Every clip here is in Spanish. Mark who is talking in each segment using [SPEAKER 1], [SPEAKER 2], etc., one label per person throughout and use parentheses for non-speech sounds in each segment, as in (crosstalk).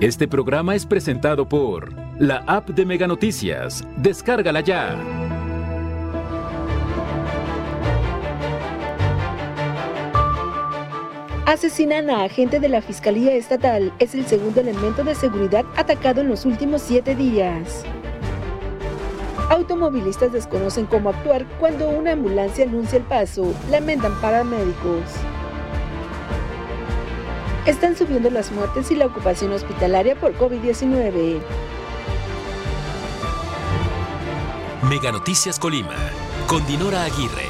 [SPEAKER 1] Este programa es presentado por la app de Mega Noticias. Descárgala ya.
[SPEAKER 2] Asesinan a agente de la Fiscalía Estatal. Es el segundo elemento de seguridad atacado en los últimos siete días. Automovilistas desconocen cómo actuar cuando una ambulancia anuncia el paso. Lamentan paramédicos. Están subiendo las muertes y la ocupación hospitalaria por COVID-19.
[SPEAKER 1] Mega Noticias Colima, con Dinora Aguirre.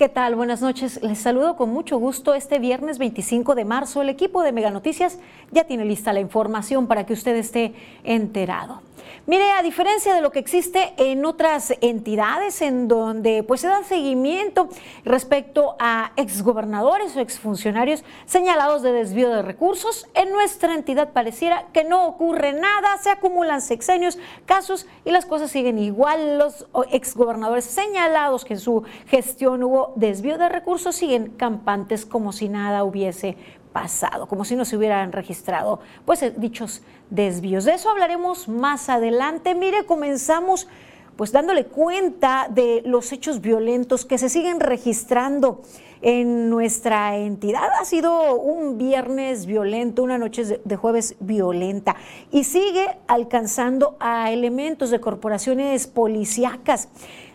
[SPEAKER 3] ¿Qué tal? Buenas noches. Les saludo con mucho gusto este viernes 25 de marzo. El equipo de Mega Noticias ya tiene lista la información para que usted esté enterado. Mire, a diferencia de lo que existe en otras entidades en donde pues se da seguimiento respecto a exgobernadores o exfuncionarios señalados de desvío de recursos, en nuestra entidad pareciera que no ocurre nada, se acumulan sexenios, casos y las cosas siguen igual. Los exgobernadores señalados que en su gestión hubo desvío de recursos siguen campantes como si nada hubiese pasado, como si no se hubieran registrado pues eh, dichos desvíos. De eso hablaremos más adelante. Mire, comenzamos pues dándole cuenta de los hechos violentos que se siguen registrando en nuestra entidad. Ha sido un viernes violento, una noche de jueves violenta y sigue alcanzando a elementos de corporaciones policíacas.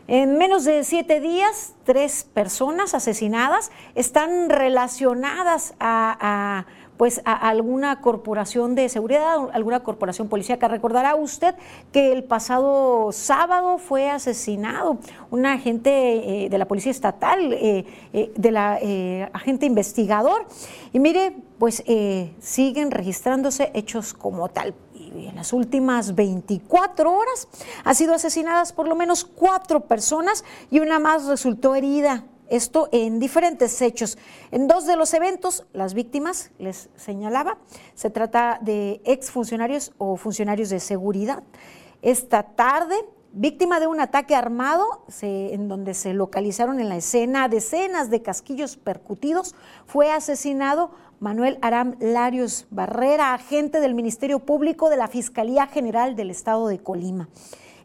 [SPEAKER 3] En menos de siete días, tres personas asesinadas están relacionadas a, pues a alguna corporación de seguridad, alguna corporación policíaca. Recordará usted que el pasado sábado fue asesinado un agente eh, de la Policía Estatal, eh, eh, de la agente investigador. Y mire, pues siguen registrándose hechos como tal en las últimas 24 horas ha sido asesinadas por lo menos cuatro personas y una más resultó herida. Esto en diferentes hechos. En dos de los eventos, las víctimas, les señalaba, se trata de exfuncionarios o funcionarios de seguridad. Esta tarde víctima de un ataque armado en donde se localizaron en la escena decenas de casquillos percutidos, fue asesinado Manuel Aram Larios Barrera, agente del Ministerio Público de la Fiscalía General del Estado de Colima.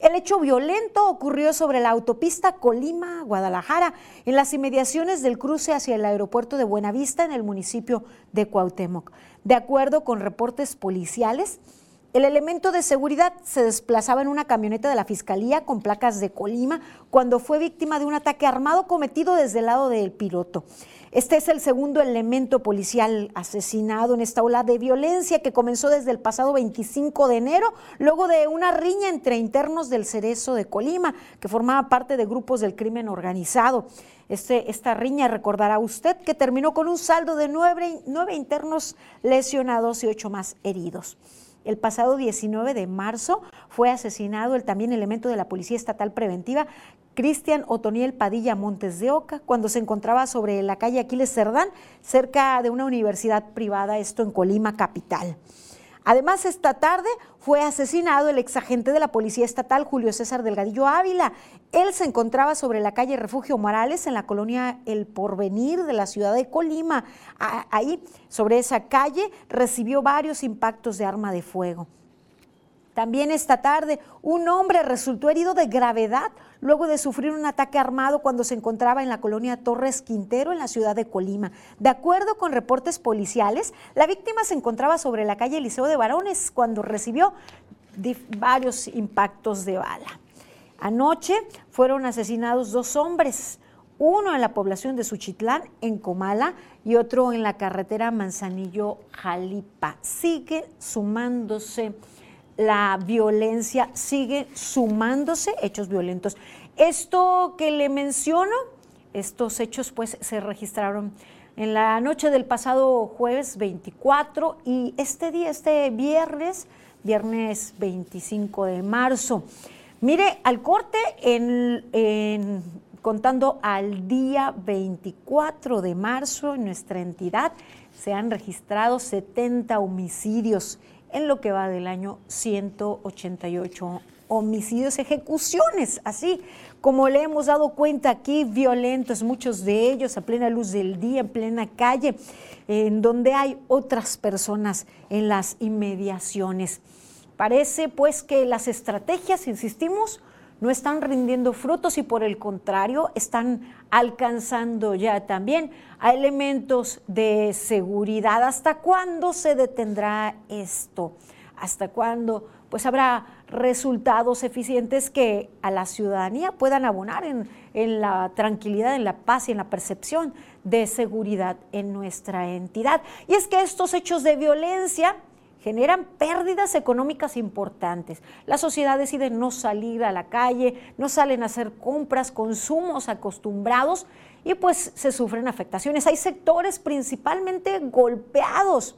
[SPEAKER 3] El hecho violento ocurrió sobre la autopista Colima-Guadalajara, en las inmediaciones del cruce hacia el aeropuerto de Buenavista, en el municipio de Cuauhtémoc. De acuerdo con reportes policiales, el elemento de seguridad se desplazaba en una camioneta de la Fiscalía con placas de Colima cuando fue víctima de un ataque armado cometido desde el lado del piloto. Este es el segundo elemento policial asesinado en esta ola de violencia que comenzó desde el pasado 25 de enero, luego de una riña entre internos del Cerezo de Colima, que formaba parte de grupos del crimen organizado. Este, esta riña, recordará usted, que terminó con un saldo de nueve, nueve internos lesionados y ocho más heridos. El pasado 19 de marzo fue asesinado el también elemento de la Policía Estatal Preventiva, Cristian Otoniel Padilla Montes de Oca, cuando se encontraba sobre la calle Aquiles Cerdán, cerca de una universidad privada, esto en Colima, capital. Además, esta tarde fue asesinado el exagente de la Policía Estatal, Julio César Delgadillo Ávila. Él se encontraba sobre la calle Refugio Morales, en la colonia El Porvenir de la ciudad de Colima. Ahí, sobre esa calle, recibió varios impactos de arma de fuego. También esta tarde, un hombre resultó herido de gravedad luego de sufrir un ataque armado cuando se encontraba en la colonia Torres Quintero, en la ciudad de Colima. De acuerdo con reportes policiales, la víctima se encontraba sobre la calle Liceo de Varones cuando recibió varios impactos de bala. Anoche fueron asesinados dos hombres, uno en la población de Suchitlán, en Comala, y otro en la carretera Manzanillo-Jalipa. Sigue sumándose la violencia sigue sumándose, hechos violentos. Esto que le menciono, estos hechos pues se registraron en la noche del pasado jueves 24 y este día, este viernes, viernes 25 de marzo. Mire, al corte, en, contando al día 24 de marzo en nuestra entidad, se han registrado 70 homicidios en lo que va del año 188 homicidios, ejecuciones, así como le hemos dado cuenta aquí, violentos, muchos de ellos a plena luz del día, en plena calle, en donde hay otras personas en las inmediaciones. Parece pues que las estrategias, insistimos, no están rindiendo frutos y por el contrario están alcanzando ya también a elementos de seguridad. ¿Hasta cuándo se detendrá esto? ¿Hasta cuándo? Pues habrá resultados eficientes que a la ciudadanía puedan abonar en, en la tranquilidad, en la paz y en la percepción de seguridad en nuestra entidad. Y es que estos hechos de violencia generan pérdidas económicas importantes. La sociedad decide no salir a la calle, no salen a hacer compras, consumos acostumbrados y pues se sufren afectaciones. Hay sectores principalmente golpeados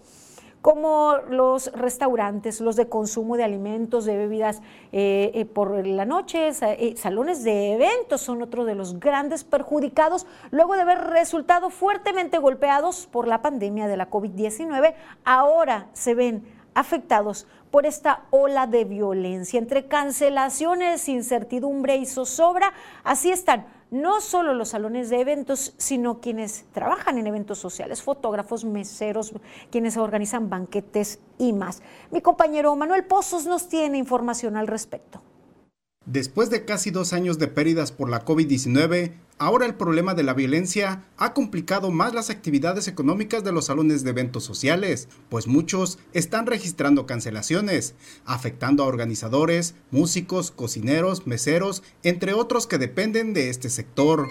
[SPEAKER 3] como los restaurantes, los de consumo de alimentos, de bebidas eh, eh, por la noche, eh, salones de eventos son otro de los grandes perjudicados luego de haber resultado fuertemente golpeados por la pandemia de la COVID-19. Ahora se ven afectados por esta ola de violencia. Entre cancelaciones, incertidumbre y zozobra, así están no solo los salones de eventos, sino quienes trabajan en eventos sociales, fotógrafos, meseros, quienes organizan banquetes y más. Mi compañero Manuel Pozos nos tiene información al respecto.
[SPEAKER 4] Después de casi dos años de pérdidas por la COVID-19, ahora el problema de la violencia ha complicado más las actividades económicas de los salones de eventos sociales, pues muchos están registrando cancelaciones, afectando a organizadores, músicos, cocineros, meseros, entre otros que dependen de este sector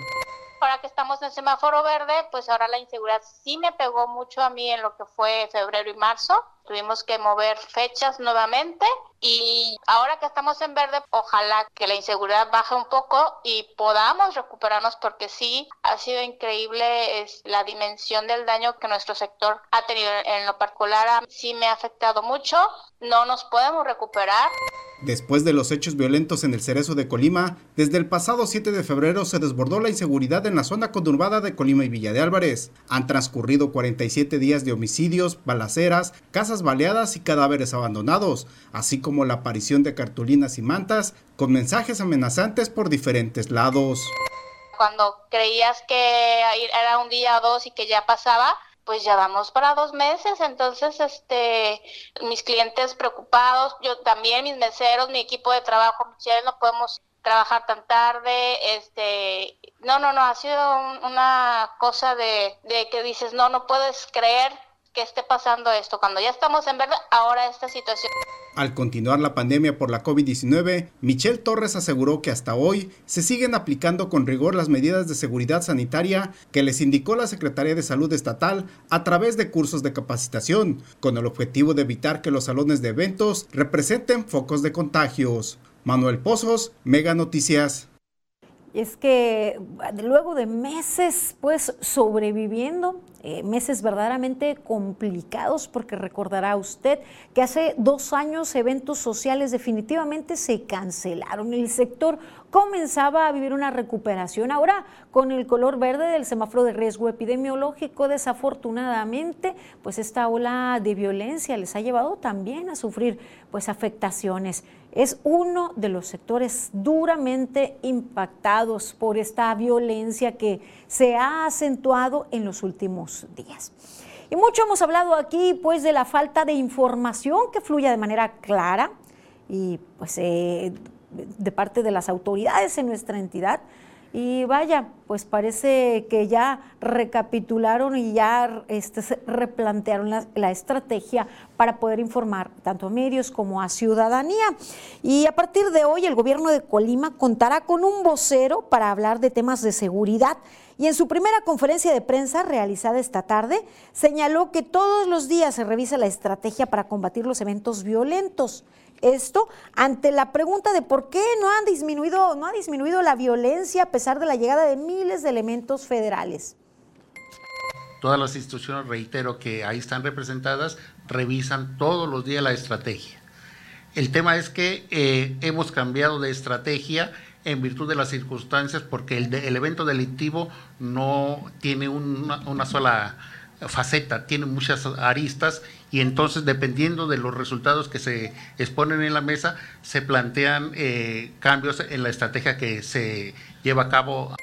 [SPEAKER 5] ahora que estamos en semáforo verde, pues ahora la inseguridad sí me pegó mucho a mí en lo que fue febrero y marzo. Tuvimos que mover fechas nuevamente y ahora que estamos en verde, ojalá que la inseguridad baje un poco y podamos recuperarnos porque sí ha sido increíble es la dimensión del daño que nuestro sector ha tenido. En lo particular, sí me ha afectado mucho. No nos podemos recuperar.
[SPEAKER 4] Después de los hechos violentos en el Cerezo de Colima, desde el pasado 7 de febrero se desbordó la inseguridad en la zona conurbada de Colima y Villa de Álvarez. Han transcurrido 47 días de homicidios, balaceras, casas baleadas y cadáveres abandonados, así como la aparición de cartulinas y mantas con mensajes amenazantes por diferentes lados.
[SPEAKER 5] Cuando creías que era un día o dos y que ya pasaba, pues ya vamos para dos meses, entonces este mis clientes preocupados, yo también mis meseros, mi equipo de trabajo, no podemos trabajar tan tarde, este, no, no, no, ha sido una cosa de que dices, no, no puedes creer que esté pasando esto. Cuando ya estamos en verde, ahora esta situación.
[SPEAKER 4] Al continuar la pandemia por la COVID-19, Michelle Torres aseguró que hasta hoy se siguen aplicando con rigor las medidas de seguridad sanitaria que les indicó la Secretaría de Salud Estatal a través de cursos de capacitación, con el objetivo de evitar que los salones de eventos representen focos de contagios. Manuel Pozos, Mega Noticias
[SPEAKER 3] es que luego de meses pues sobreviviendo, eh, meses verdaderamente complicados, porque recordará usted que hace dos años eventos sociales definitivamente se cancelaron. El sector comenzaba a vivir una recuperación. Ahora, con el color verde del semáforo de riesgo epidemiológico, desafortunadamente, pues esta ola de violencia les ha llevado también a sufrir pues afectaciones. Es uno de los sectores duramente impactados por esta violencia que se ha acentuado en los últimos días. Y mucho hemos hablado aquí pues de la falta de información que fluya de manera clara y pues eh, de parte de las autoridades en nuestra entidad. Y vaya, pues parece que ya recapitularon y ya este, replantearon la, la, estrategia para poder informar tanto a medios como a ciudadanía. Y a partir de hoy el gobierno de Colima contará con un vocero para hablar de temas de seguridad. Y en su primera conferencia de prensa realizada esta tarde, señaló que todos los días se revisa la estrategia para combatir los eventos violentos. Esto ante la pregunta de por qué no han disminuido, no ha disminuido la violencia a pesar de la llegada de miles de elementos federales.
[SPEAKER 6] Todas las instituciones, reitero, que ahí están representadas, revisan todos los días la estrategia. El tema es que eh, hemos cambiado de estrategia en virtud de las circunstancias porque el, evento delictivo no tiene una, sola faceta, tiene muchas aristas y entonces dependiendo de los resultados que se exponen en la mesa, se plantean eh, cambios en la estrategia que se lleva a cabo.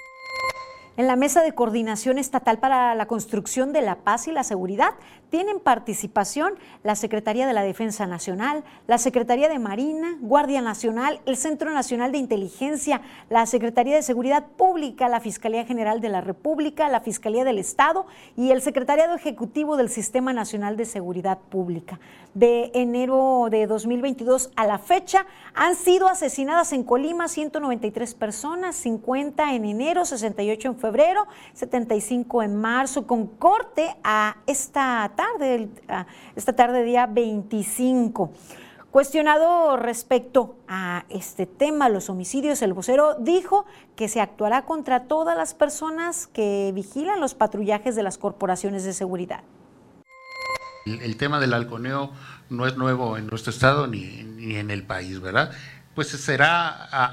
[SPEAKER 3] En la Mesa de Coordinación Estatal para la Construcción de la Paz y la Seguridad tienen participación la Secretaría de la Defensa Nacional, la Secretaría de Marina, Guardia Nacional, el Centro Nacional de Inteligencia, la Secretaría de Seguridad Pública, la Fiscalía General de la República, la Fiscalía del Estado y el Secretariado Ejecutivo del Sistema Nacional de Seguridad Pública. De enero de 2022 a la fecha han sido asesinadas en Colima 193 personas, 50 en enero, 68 en febrero, 75 en marzo, con corte a esta tarde, esta tarde día 25. Cuestionado respecto a este tema, los homicidios, el vocero dijo que se actuará contra todas las personas que vigilan los patrullajes de las corporaciones de seguridad.
[SPEAKER 6] El, tema del halconeo no es nuevo en nuestro estado ni, ni en el país, ¿verdad? Pues será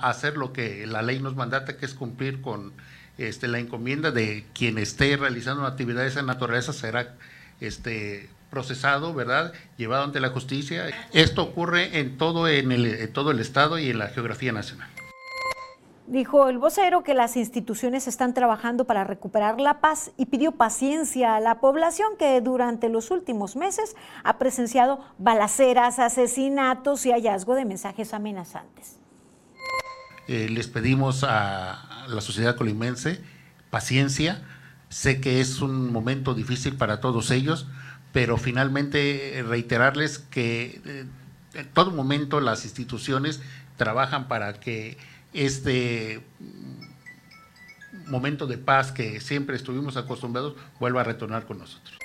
[SPEAKER 6] hacer lo que la ley nos mandata, que es cumplir con este, la encomienda de quien esté realizando actividades de esa naturaleza, será este, procesado, ¿verdad? Llevado ante la justicia. Esto ocurre en todo, en, el, todo el Estado y en la geografía nacional.
[SPEAKER 3] Dijo el vocero que las instituciones están trabajando para recuperar la paz y pidió paciencia a la población que durante los últimos meses ha presenciado balaceras, asesinatos y hallazgo de mensajes amenazantes.
[SPEAKER 6] Eh, les pedimos a la sociedad colimense paciencia, Sé que es un momento difícil para todos ellos, pero finalmente eh, reiterarles que eh, en todo momento las instituciones trabajan para que este mm, momento de paz que siempre estuvimos acostumbrados vuelva a retornar con nosotros.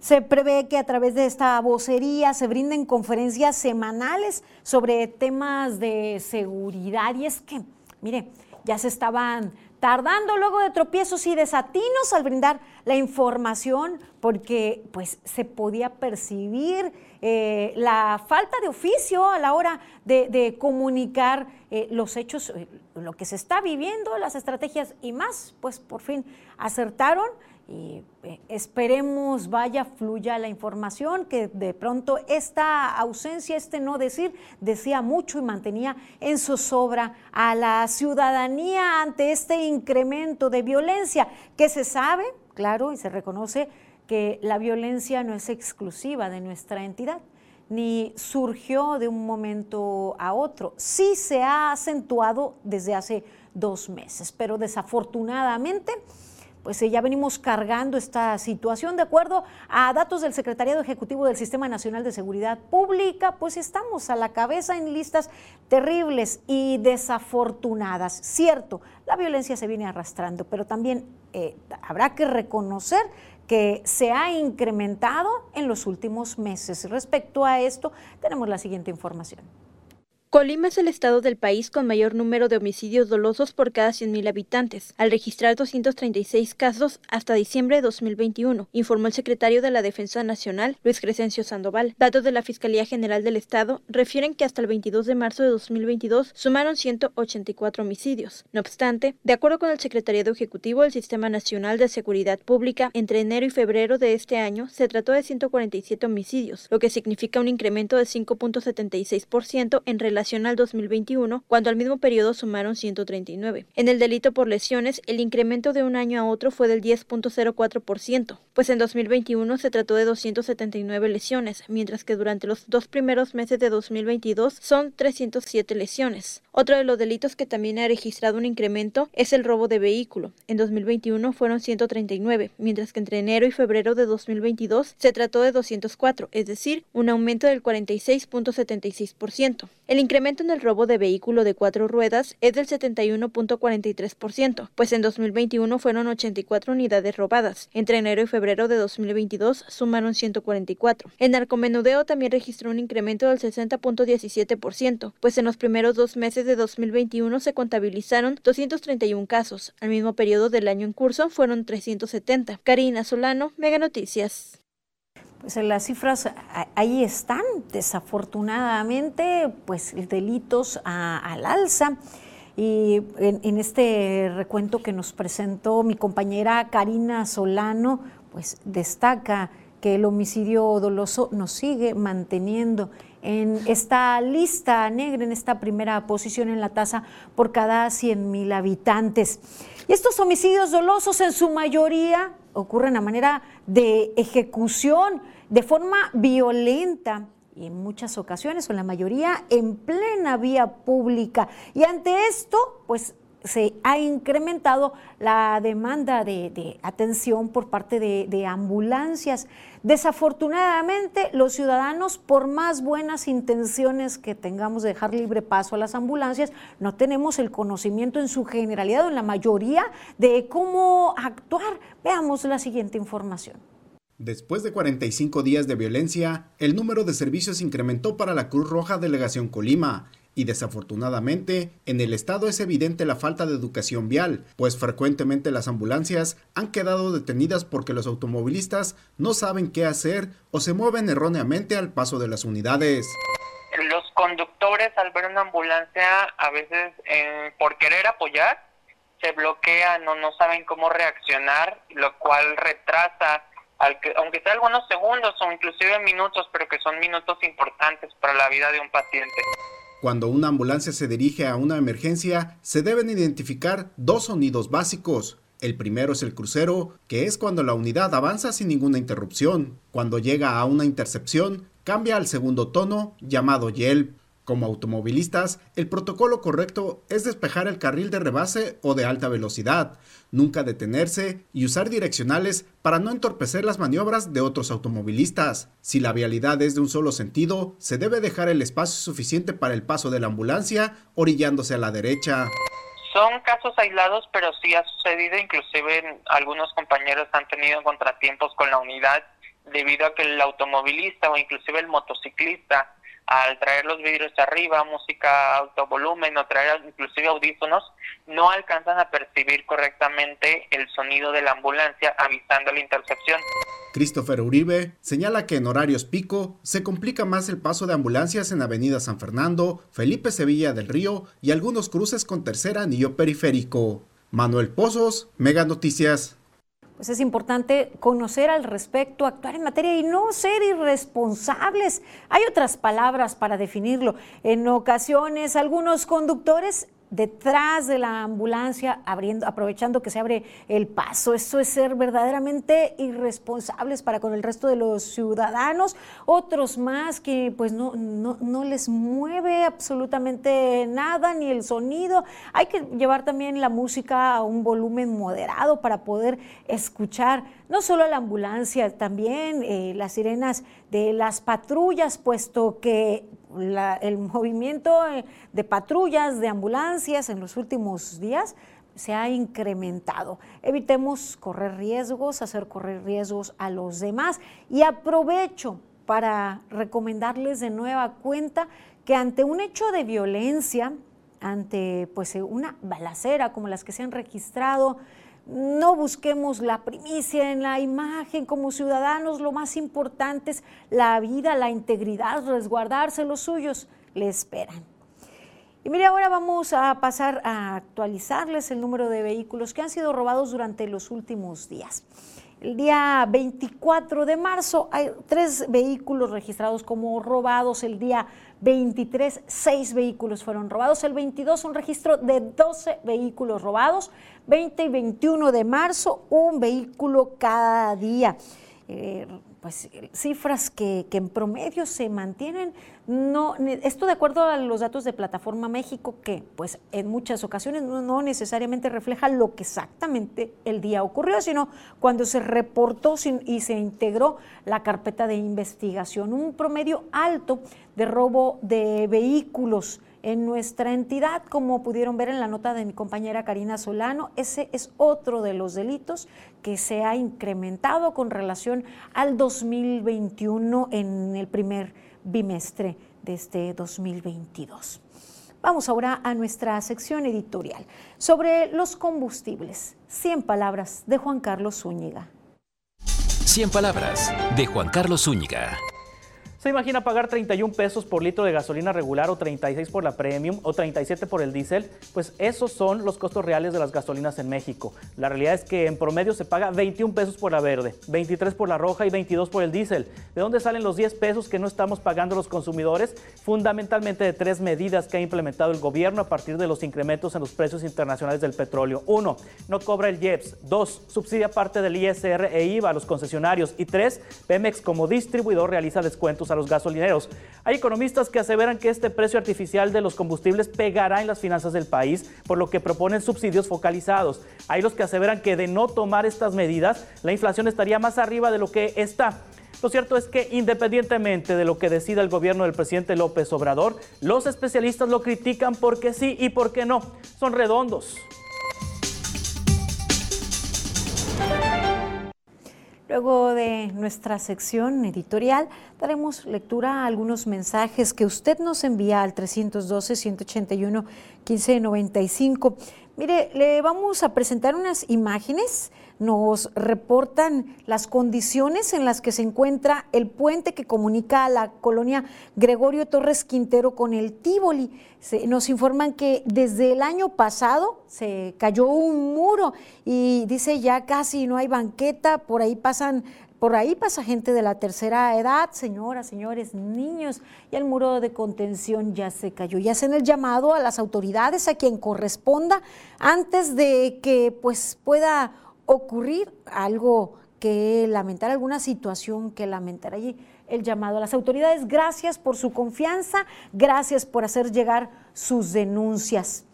[SPEAKER 3] Se prevé que a través de esta vocería se brinden conferencias semanales sobre temas de seguridad y es que, mire, ya se estaban tardando luego de tropiezos y desatinos al brindar la información, porque pues se podía percibir eh, la falta de oficio a la hora de, comunicar eh, los hechos, eh, lo que se está viviendo, las estrategias y más, pues por fin acertaron y eh, esperemos vaya, fluya la información, que de pronto esta ausencia, este no decir, decía mucho y mantenía en zozobra a la ciudadanía ante este incremento de violencia, que se sabe, claro, y se reconoce que la violencia no es exclusiva de nuestra entidad ni surgió de un momento a otro. Sí se ha acentuado desde hace dos meses, pero desafortunadamente pues eh, ya venimos cargando esta situación. De acuerdo a datos del Secretariado Ejecutivo del Sistema Nacional de Seguridad Pública, pues estamos a la cabeza en listas terribles y desafortunadas. Cierto, la violencia se viene arrastrando, pero también eh, habrá que reconocer que se ha incrementado en los últimos meses. Respecto a esto, tenemos la siguiente información.
[SPEAKER 7] Colima es el estado del país con mayor número de homicidios dolosos por cada 100.000 habitantes, al registrar 236 casos hasta diciembre de 2021, informó el secretario de la Defensa Nacional, Luis Crescencio Sandoval. Datos de la Fiscalía General del Estado refieren que hasta el 22 de marzo de 2022 sumaron 184 homicidios. No obstante, de acuerdo con el Secretariado Ejecutivo del Sistema Nacional de Seguridad Pública, entre enero y febrero de este año se trató de 147 homicidios, lo que significa un incremento de 5.76% en relación al 2021, cuando al mismo periodo sumaron 139. En el delito por lesiones, el incremento de un año a otro fue del 10.04%, pues en 2021 se trató de 279 lesiones, mientras que durante los dos primeros meses de 2022 son 307 lesiones. Otro de los delitos que también ha registrado un incremento es el robo de vehículo. En 2021 fueron 139, mientras que entre enero y febrero de 2022 se trató de 204, es decir, un aumento del 46.76%. El incremento en el robo de vehículo de cuatro ruedas es del 71.43%, pues en 2021 fueron 84 unidades robadas. Entre enero y febrero de 2022 sumaron 144. El narcomenudeo también registró un incremento del 60.17%, pues en los primeros dos meses de 2021 se contabilizaron 231 casos. Al mismo periodo del año en curso fueron 370. Karina Solano, Mega Noticias.
[SPEAKER 3] Pues las cifras ahí están, desafortunadamente, pues delitos al alza. Y en, este recuento que nos presentó mi compañera Karina Solano, pues destaca que el homicidio doloso nos sigue manteniendo en esta lista negra, en esta primera posición en la tasa por cada 100 mil habitantes. Y estos homicidios dolosos en su mayoría ocurren a manera de ejecución, de forma violenta y en muchas ocasiones, o la mayoría, en plena vía pública. Y ante esto, pues se ha incrementado la demanda de, atención por parte de, ambulancias. Desafortunadamente, los ciudadanos, por más buenas intenciones que tengamos de dejar libre paso a las ambulancias, no tenemos el conocimiento en su generalidad o en la mayoría de cómo actuar. Veamos la siguiente información.
[SPEAKER 4] Después de 45 días de violencia, el número de servicios incrementó para la Cruz Roja Delegación Colima y desafortunadamente en el estado es evidente la falta de educación vial, pues frecuentemente las ambulancias han quedado detenidas porque los automovilistas no saben qué hacer o se mueven erróneamente al paso de las unidades.
[SPEAKER 8] Los conductores al ver una ambulancia a veces por querer apoyar se bloquean o no saben cómo reaccionar, lo cual retrasa aunque sea algunos segundos o inclusive minutos, pero que son minutos importantes para la vida de un paciente.
[SPEAKER 4] Cuando una ambulancia se dirige a una emergencia, se deben identificar dos sonidos básicos. El primero es el crucero, que es cuando la unidad avanza sin ninguna interrupción. Cuando llega a una intercepción, cambia al segundo tono, llamado yelp. Como automovilistas, el protocolo correcto es despejar el carril de rebase o de alta velocidad, nunca detenerse y usar direccionales para no entorpecer las maniobras de otros automovilistas. Si la vialidad es de un solo sentido, se debe dejar el espacio suficiente para el paso de la ambulancia orillándose a la derecha.
[SPEAKER 8] Son casos aislados, pero sí ha sucedido, inclusive algunos compañeros han tenido contratiempos con la unidad debido a que el automovilista o inclusive el motociclista al traer los vidrios arriba, música alto volumen o traer inclusive audífonos, no alcanzan a percibir correctamente el sonido de la ambulancia avisando la intercepción.
[SPEAKER 4] Christopher Uribe señala que en horarios pico se complica más el paso de ambulancias en Avenida San Fernando, Felipe Sevilla del Río y algunos cruces con tercer anillo periférico. Manuel Pozos, Mega Noticias
[SPEAKER 3] pues es importante conocer al respecto, actuar en materia y no ser irresponsables. Hay otras palabras para definirlo. En ocasiones algunos conductores detrás de la ambulancia, abriendo, aprovechando que se abre el paso. Eso es ser verdaderamente irresponsables para con el resto de los ciudadanos. Otros más que pues no, no, les mueve absolutamente nada, ni el sonido. Hay que llevar también la música a un volumen moderado para poder escuchar no solo la ambulancia, también eh, las sirenas de las patrullas, puesto que el movimiento eh, de patrullas, de ambulancias en los últimos días se ha incrementado. Evitemos correr riesgos, hacer correr riesgos a los demás y aprovecho para recomendarles de nueva cuenta que ante un hecho de violencia, ante pues una balacera como las que se han registrado no busquemos la primicia en la imagen como ciudadanos, lo más importante es la vida, la integridad, resguardarse los suyos, le esperan. Y mire, ahora vamos a pasar a actualizarles el número de vehículos que han sido robados durante los últimos días. El día 24 de marzo hay tres vehículos registrados como robados. El día 23, seis vehículos fueron robados. El 22, un registro de 12 vehículos robados. 20 y 21 de marzo, un vehículo cada día. Eh, pues cifras que, en promedio se mantienen. No, esto de acuerdo a los datos de Plataforma México, que pues en muchas ocasiones no, necesariamente refleja lo que exactamente el día ocurrió, sino cuando se reportó y se integró la carpeta de investigación. Un promedio alto de robo de vehículos en nuestra entidad, como pudieron ver en la nota de mi compañera Karina Solano, ese es otro de los delitos que se ha incrementado con relación al 2021 en el primer bimestre de este 2022. Vamos ahora a nuestra sección editorial sobre los combustibles. 100 palabras de Juan Carlos Zúñiga.
[SPEAKER 1] 100 palabras de Juan Carlos Zúñiga.
[SPEAKER 9] ¿Se imagina pagar 31 pesos por litro de gasolina regular o 36 por la premium o 37 por el diésel? Pues esos son los costos reales de las gasolinas en México. La realidad es que en promedio se paga 21 pesos por la verde, 23 por la roja y 22 por el diésel. ¿De dónde salen los 10 pesos que no estamos pagando los consumidores? Fundamentalmente de tres medidas que ha implementado el gobierno a partir de los incrementos en los precios internacionales del petróleo. Uno, no cobra el IEPS. Dos, subsidia parte del ISR e IVA a los concesionarios. Y tres, Pemex como distribuidor realiza descuentos a los gasolineros. Hay economistas que aseveran que este precio artificial de los combustibles pegará en las finanzas del país, por lo que proponen subsidios focalizados. Hay los que aseveran que de no tomar estas medidas, la inflación estaría más arriba de lo que está. Lo cierto es que independientemente de lo que decida el gobierno del presidente López Obrador, los especialistas lo critican porque sí y porque no. Son redondos.
[SPEAKER 3] Luego de nuestra sección editorial, daremos lectura a algunos mensajes que usted nos envía al 312-181-1595. Mire, le vamos a presentar unas imágenes nos reportan las condiciones en las que se encuentra el puente que comunica a la colonia Gregorio Torres Quintero con el Tívoli. nos informan que desde el año pasado se cayó un muro y dice ya casi no hay banqueta, por ahí pasan por ahí pasa gente de la tercera edad, señoras, señores, niños, y el muro de contención ya se cayó. Ya hacen el llamado a las autoridades, a quien corresponda, antes de que pues pueda ocurrir algo que lamentar, alguna situación que lamentar allí. El llamado a las autoridades, gracias por su confianza, gracias por hacer llegar sus denuncias.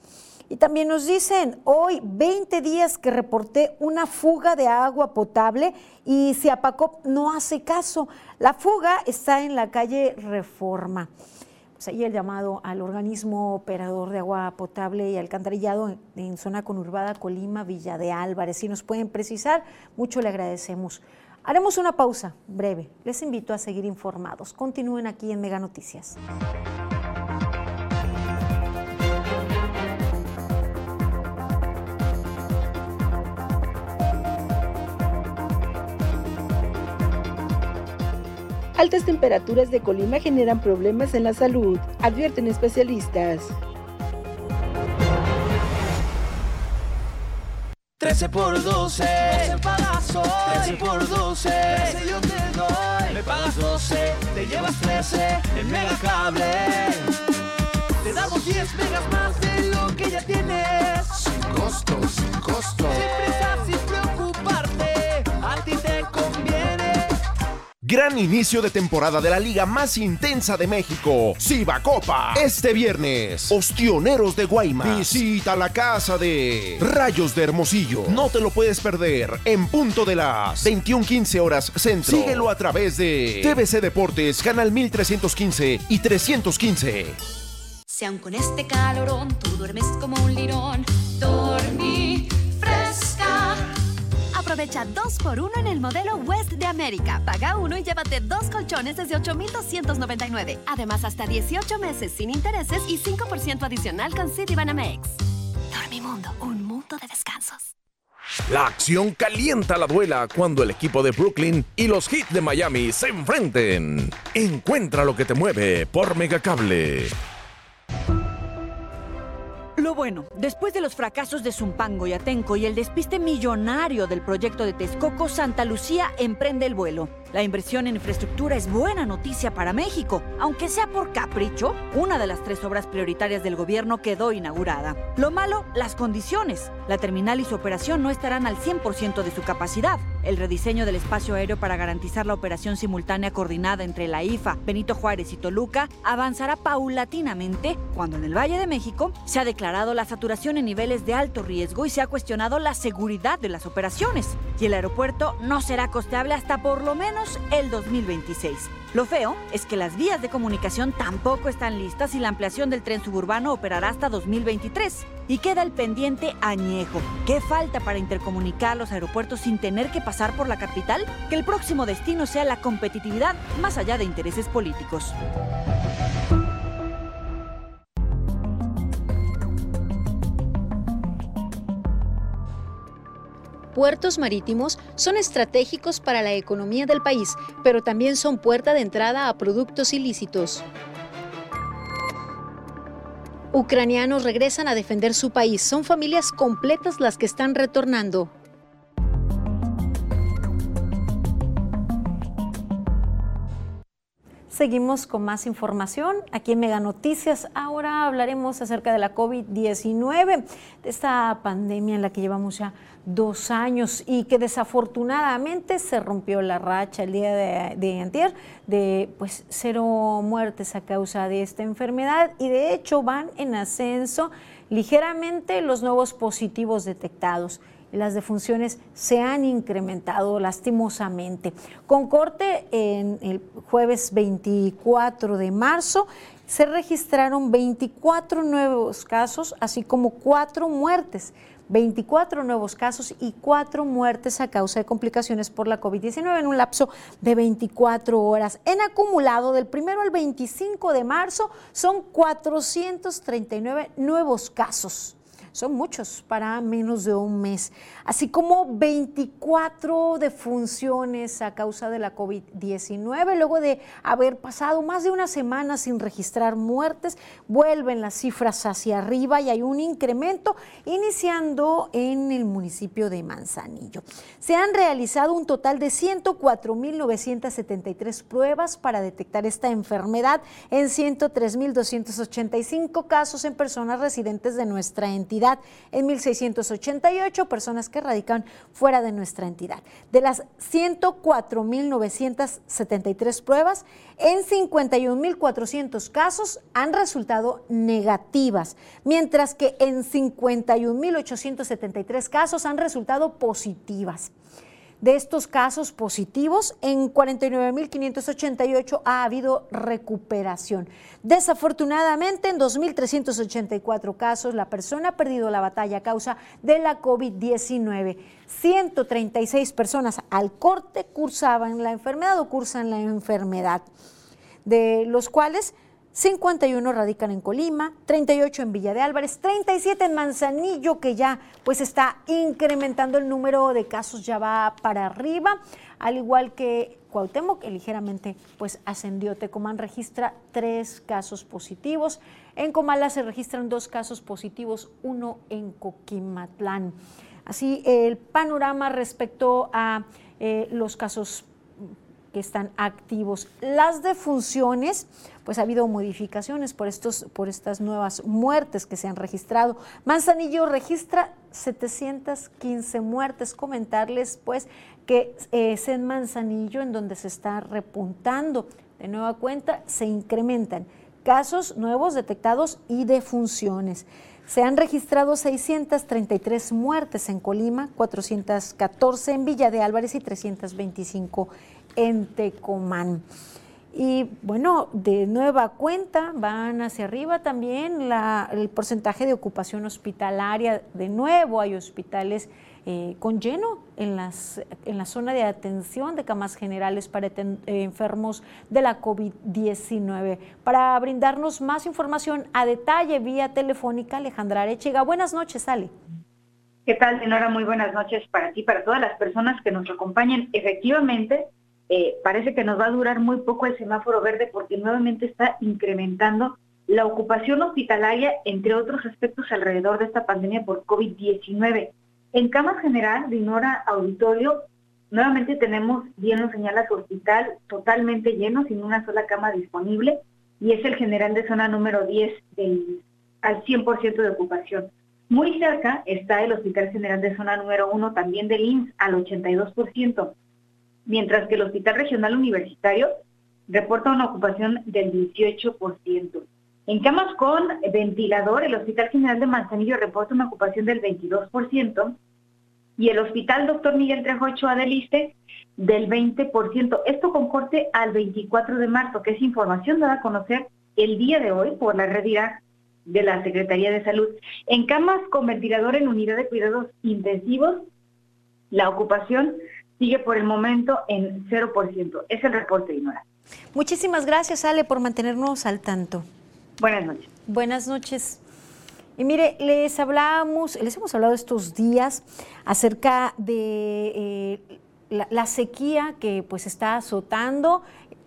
[SPEAKER 3] Y también nos dicen, hoy 20 días que reporté una fuga de agua potable y Ciapacop no hace caso. La fuga está en la calle Reforma pues el llamado al organismo operador de agua potable y alcantarillado en, zona conurbada Colima, Villa de Álvarez. Si nos pueden precisar, mucho le agradecemos. Haremos una pausa breve. Les invito a seguir informados. Continúen aquí en Mega Noticias.
[SPEAKER 2] Altas temperaturas de Colima generan problemas en la salud, advierten especialistas.
[SPEAKER 10] 13 por 12, 12 pagas 13 por 12, 13 yo te doy. Me pagas 12, te llevas 13 en Megacable. Te damos 10 megas más de lo que ya tienes.
[SPEAKER 11] Sin costo, sin costo.
[SPEAKER 10] Sin prisa, sin preocuparte,
[SPEAKER 12] Gran inicio de temporada de la liga más intensa de México, Copa. Este viernes, Ostioneros de Guaymas. Visita la casa de Rayos de Hermosillo. No te lo puedes perder en punto de las 21:15 horas centro. Síguelo a través de TVC Deportes, canal 1315 y 315.
[SPEAKER 13] Si con este calorón tú duermes como un lirón, fresca Aprovecha 2x1 en el modelo West de América. Paga uno y llévate dos colchones desde 8,299. Además, hasta 18 meses sin intereses y 5% adicional con Citibanamex. Dormimundo, un mundo de descansos.
[SPEAKER 12] La acción calienta la duela cuando el equipo de Brooklyn y los Heat de Miami se enfrenten. Encuentra lo que te mueve por Megacable.
[SPEAKER 14] Lo bueno, después de los fracasos de Zumpango y Atenco y el despiste millonario del proyecto de Texcoco, Santa Lucía emprende el vuelo. La inversión en infraestructura es buena noticia para México, aunque sea por capricho, una de las tres obras prioritarias del gobierno quedó inaugurada. Lo malo, las condiciones. La terminal y su operación no estarán al 100% de su capacidad. El rediseño del espacio aéreo para garantizar la operación simultánea coordinada entre la IFA, Benito Juárez y Toluca avanzará paulatinamente cuando en el Valle de México se ha declarado la saturación en niveles de alto riesgo y se ha cuestionado la seguridad de las operaciones. Y el aeropuerto no será costeable hasta por lo menos el 2026. Lo feo es que las vías de comunicación tampoco están listas y la ampliación del tren suburbano operará hasta 2023. Y queda el pendiente añejo. ¿Qué falta para intercomunicar los aeropuertos sin tener que pasar por la capital? Que el próximo destino sea la competitividad más allá de intereses políticos.
[SPEAKER 15] Puertos marítimos son estratégicos para la economía del país, pero también son puerta de entrada a productos ilícitos. Ucranianos regresan a defender su país. Son familias completas las que están retornando.
[SPEAKER 3] Seguimos con más información aquí en Mega Noticias. Ahora hablaremos acerca de la COVID-19, de esta pandemia en la que llevamos ya dos años y que desafortunadamente se rompió la racha el día de, de antier de pues cero muertes a causa de esta enfermedad y de hecho van en ascenso ligeramente los nuevos positivos detectados las defunciones se han incrementado lastimosamente. Con corte en el jueves 24 de marzo se registraron 24 nuevos casos, así como cuatro muertes. 24 nuevos casos y cuatro muertes a causa de complicaciones por la COVID-19 en un lapso de 24 horas. En acumulado del primero al 25 de marzo son 439 nuevos casos son muchos para menos de un mes, así como 24 defunciones a causa de la COVID-19. Luego de haber pasado más de una semana sin registrar muertes, vuelven las cifras hacia arriba y hay un incremento iniciando en el municipio de Manzanillo. Se han realizado un total de 104.973 pruebas para detectar esta enfermedad en 103.285 casos en personas residentes de nuestra entidad en 1.688 personas que radican fuera de nuestra entidad. De las 104.973 pruebas, en 51.400 casos han resultado negativas, mientras que en 51.873 casos han resultado positivas. De estos casos positivos, en 49.588 ha habido recuperación. Desafortunadamente, en 2.384 casos, la persona ha perdido la batalla a causa de la COVID-19. 136 personas al corte cursaban la enfermedad o cursan la enfermedad, de los cuales 51 radican en Colima, 38 en Villa de Álvarez, 37 en Manzanillo, que ya pues está incrementando el número de casos, ya va para arriba, al igual que Cuauhtémoc, que ligeramente pues ascendió. Tecomán registra tres casos positivos. En Comala se registran dos casos positivos, uno en Coquimatlán. Así, el panorama respecto a eh, los casos que están activos. Las defunciones, pues ha habido modificaciones por, estos, por estas nuevas muertes que se han registrado. Manzanillo registra 715 muertes. Comentarles pues que es en Manzanillo en donde se está repuntando. De nueva cuenta, se incrementan casos nuevos detectados y defunciones. Se han registrado 633 muertes en Colima, 414 en Villa de Álvarez y 325 en Tecomán. Y bueno, de nueva cuenta van hacia arriba también el porcentaje de ocupación hospitalaria. De nuevo hay hospitales eh, con lleno en, las, en la zona de atención de camas generales para eh, enfermos de la COVID-19. Para brindarnos más información a detalle vía telefónica, Alejandra Arechiga. Buenas noches, Ale.
[SPEAKER 16] ¿Qué tal, Senora? Muy buenas noches para ti, para todas las personas que nos acompañan. Efectivamente, eh, parece que nos va a durar muy poco el semáforo verde porque nuevamente está incrementando la ocupación hospitalaria, entre otros aspectos alrededor de esta pandemia por COVID-19. En cama general de Inora Auditorio, nuevamente tenemos, bien lo señala hospital, totalmente lleno, sin una sola cama disponible, y es el general de zona número 10 del, al 100% de ocupación. Muy cerca está el Hospital General de Zona número 1, también del INS, al 82% mientras que el Hospital Regional Universitario reporta una ocupación del 18%. En camas con ventilador, el Hospital General de Manzanillo reporta una ocupación del 22% y el Hospital Dr. Miguel Trejo Ochoa del del 20%. Esto con corte al 24 de marzo, que es información dada a conocer el día de hoy por la red de la Secretaría de Salud. En camas con ventilador en unidad de cuidados intensivos, la ocupación sigue por el momento en 0%. Es el reporte, Inora.
[SPEAKER 3] Muchísimas gracias, Ale, por mantenernos al tanto.
[SPEAKER 16] Buenas noches.
[SPEAKER 3] Buenas noches. Y mire, les hablamos, les hemos hablado estos días acerca de eh, la, sequía que pues está azotando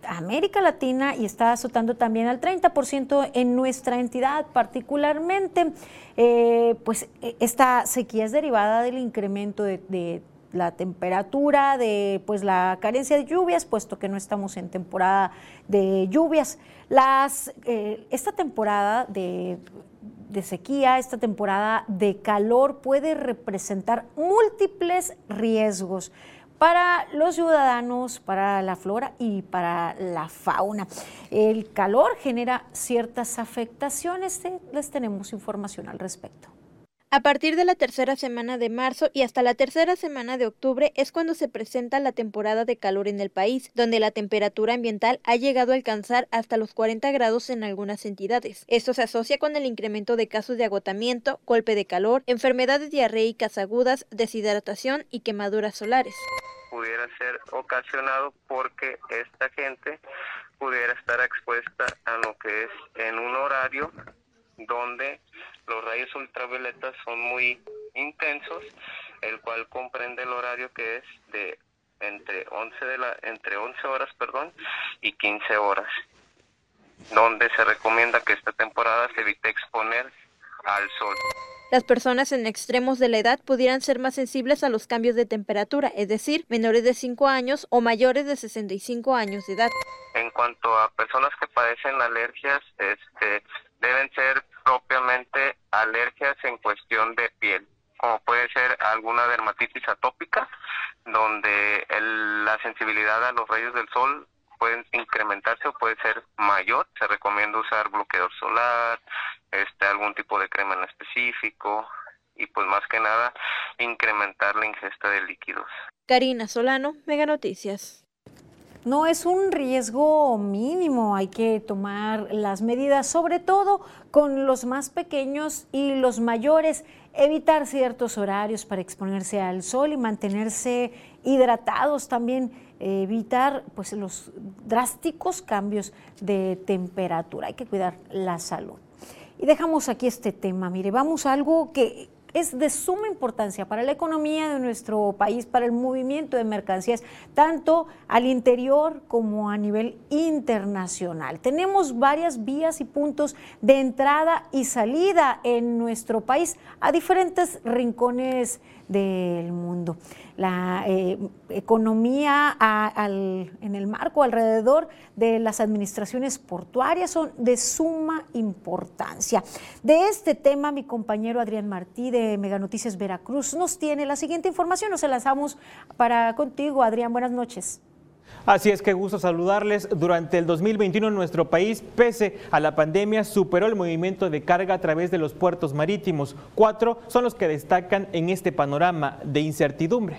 [SPEAKER 3] América Latina y está azotando también al 30% en nuestra entidad, particularmente, eh, pues e, esta sequía es derivada del incremento de, la temperatura, de pues la carencia de lluvias, puesto que no estamos en temporada de lluvias. Las, eh, esta temporada de de sequía, esta temporada de calor puede representar múltiples riesgos para los ciudadanos, para la flora y para la fauna. El calor genera ciertas afectaciones, les tenemos información al respecto.
[SPEAKER 7] A partir de la tercera semana de marzo y hasta la tercera semana de octubre es cuando se presenta la temporada de calor en el país, donde la temperatura ambiental ha llegado a alcanzar hasta los 40 grados en algunas entidades. Esto se asocia con el incremento de casos de agotamiento, golpe de calor, enfermedades diarreicas agudas, deshidratación y quemaduras solares.
[SPEAKER 17] Pudiera ser ocasionado porque esta gente pudiera estar expuesta a lo que es en un horario donde los rayos ultravioletas son muy intensos, el cual comprende el horario que es de entre 11 de la entre 11 horas, perdón, y 15 horas, donde se recomienda que esta temporada se evite exponer al sol.
[SPEAKER 7] Las personas en extremos de la edad pudieran ser más sensibles a los cambios de temperatura, es decir, menores de 5 años o mayores de 65 años de edad.
[SPEAKER 17] En cuanto a personas que padecen alergias, este, deben ser propiamente alergias en cuestión de piel, como puede ser alguna dermatitis atópica, donde la sensibilidad a los rayos del sol puede incrementarse o puede ser mayor. Se recomienda usar bloqueador solar, este algún tipo de crema en específico y pues más que nada incrementar la ingesta de líquidos.
[SPEAKER 7] Karina Solano, Mega Noticias.
[SPEAKER 3] No es un riesgo mínimo, hay que tomar las medidas, sobre todo con los más pequeños y los mayores, evitar ciertos horarios para exponerse al sol y mantenerse hidratados también, evitar pues los drásticos cambios de temperatura, hay que cuidar la salud. Y dejamos aquí este tema, mire, vamos a algo que es de suma importancia para la economía de nuestro país, para el movimiento de mercancías, tanto al interior como a nivel internacional. Tenemos varias vías y puntos de entrada y salida en nuestro país a diferentes rincones del mundo la eh, economía en el marco alrededor de las administraciones portuarias son de suma importancia. De este tema, mi compañero Adrián Martí de Mega Noticias Veracruz nos tiene la siguiente información. Nos enlazamos para contigo, Adrián. Buenas noches.
[SPEAKER 18] Así es que gusto saludarles. Durante el 2021 nuestro país, pese a la pandemia, superó el movimiento de carga a través de los puertos marítimos. Cuatro son los que destacan en este panorama de incertidumbre.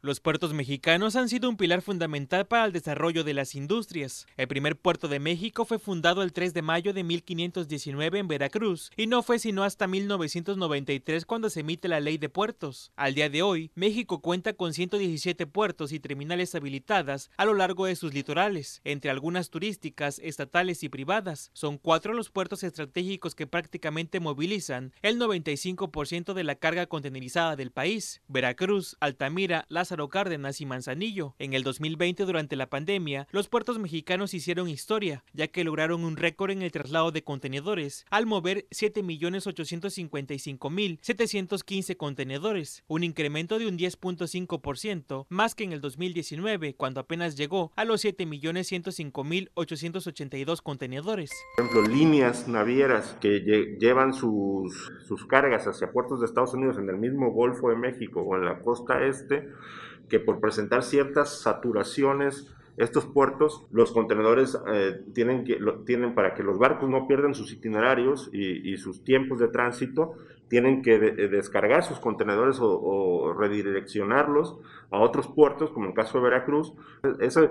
[SPEAKER 18] Los puertos mexicanos han sido un pilar fundamental para el desarrollo de las industrias. El primer puerto de México fue fundado el 3 de mayo de 1519 en Veracruz y no fue sino hasta 1993 cuando se emite la ley de puertos. Al día de hoy, México cuenta con 117 puertos y terminales habilitadas a lo largo de sus litorales, entre algunas turísticas, estatales y privadas. Son cuatro los puertos estratégicos que prácticamente movilizan el 95% de la carga contenerizada del país. Veracruz, Altamira, Lázaro Cárdenas y Manzanillo. En el 2020, durante la pandemia, los puertos mexicanos hicieron historia, ya que lograron un récord en el traslado de contenedores, al mover 7.855.715 contenedores, un incremento de un 10.5%, más que en el 2019, cuando apenas llegó a los 7.105.882 contenedores.
[SPEAKER 19] Por ejemplo, líneas navieras que llevan sus, sus cargas hacia puertos de Estados Unidos en el mismo Golfo de México o en la costa este, que por presentar ciertas saturaciones estos puertos, los contenedores eh, tienen, que, tienen para que los barcos no pierdan sus itinerarios y, sus tiempos de tránsito, tienen que descargar sus contenedores o, redireccionarlos a otros puertos, como el caso de Veracruz. Eso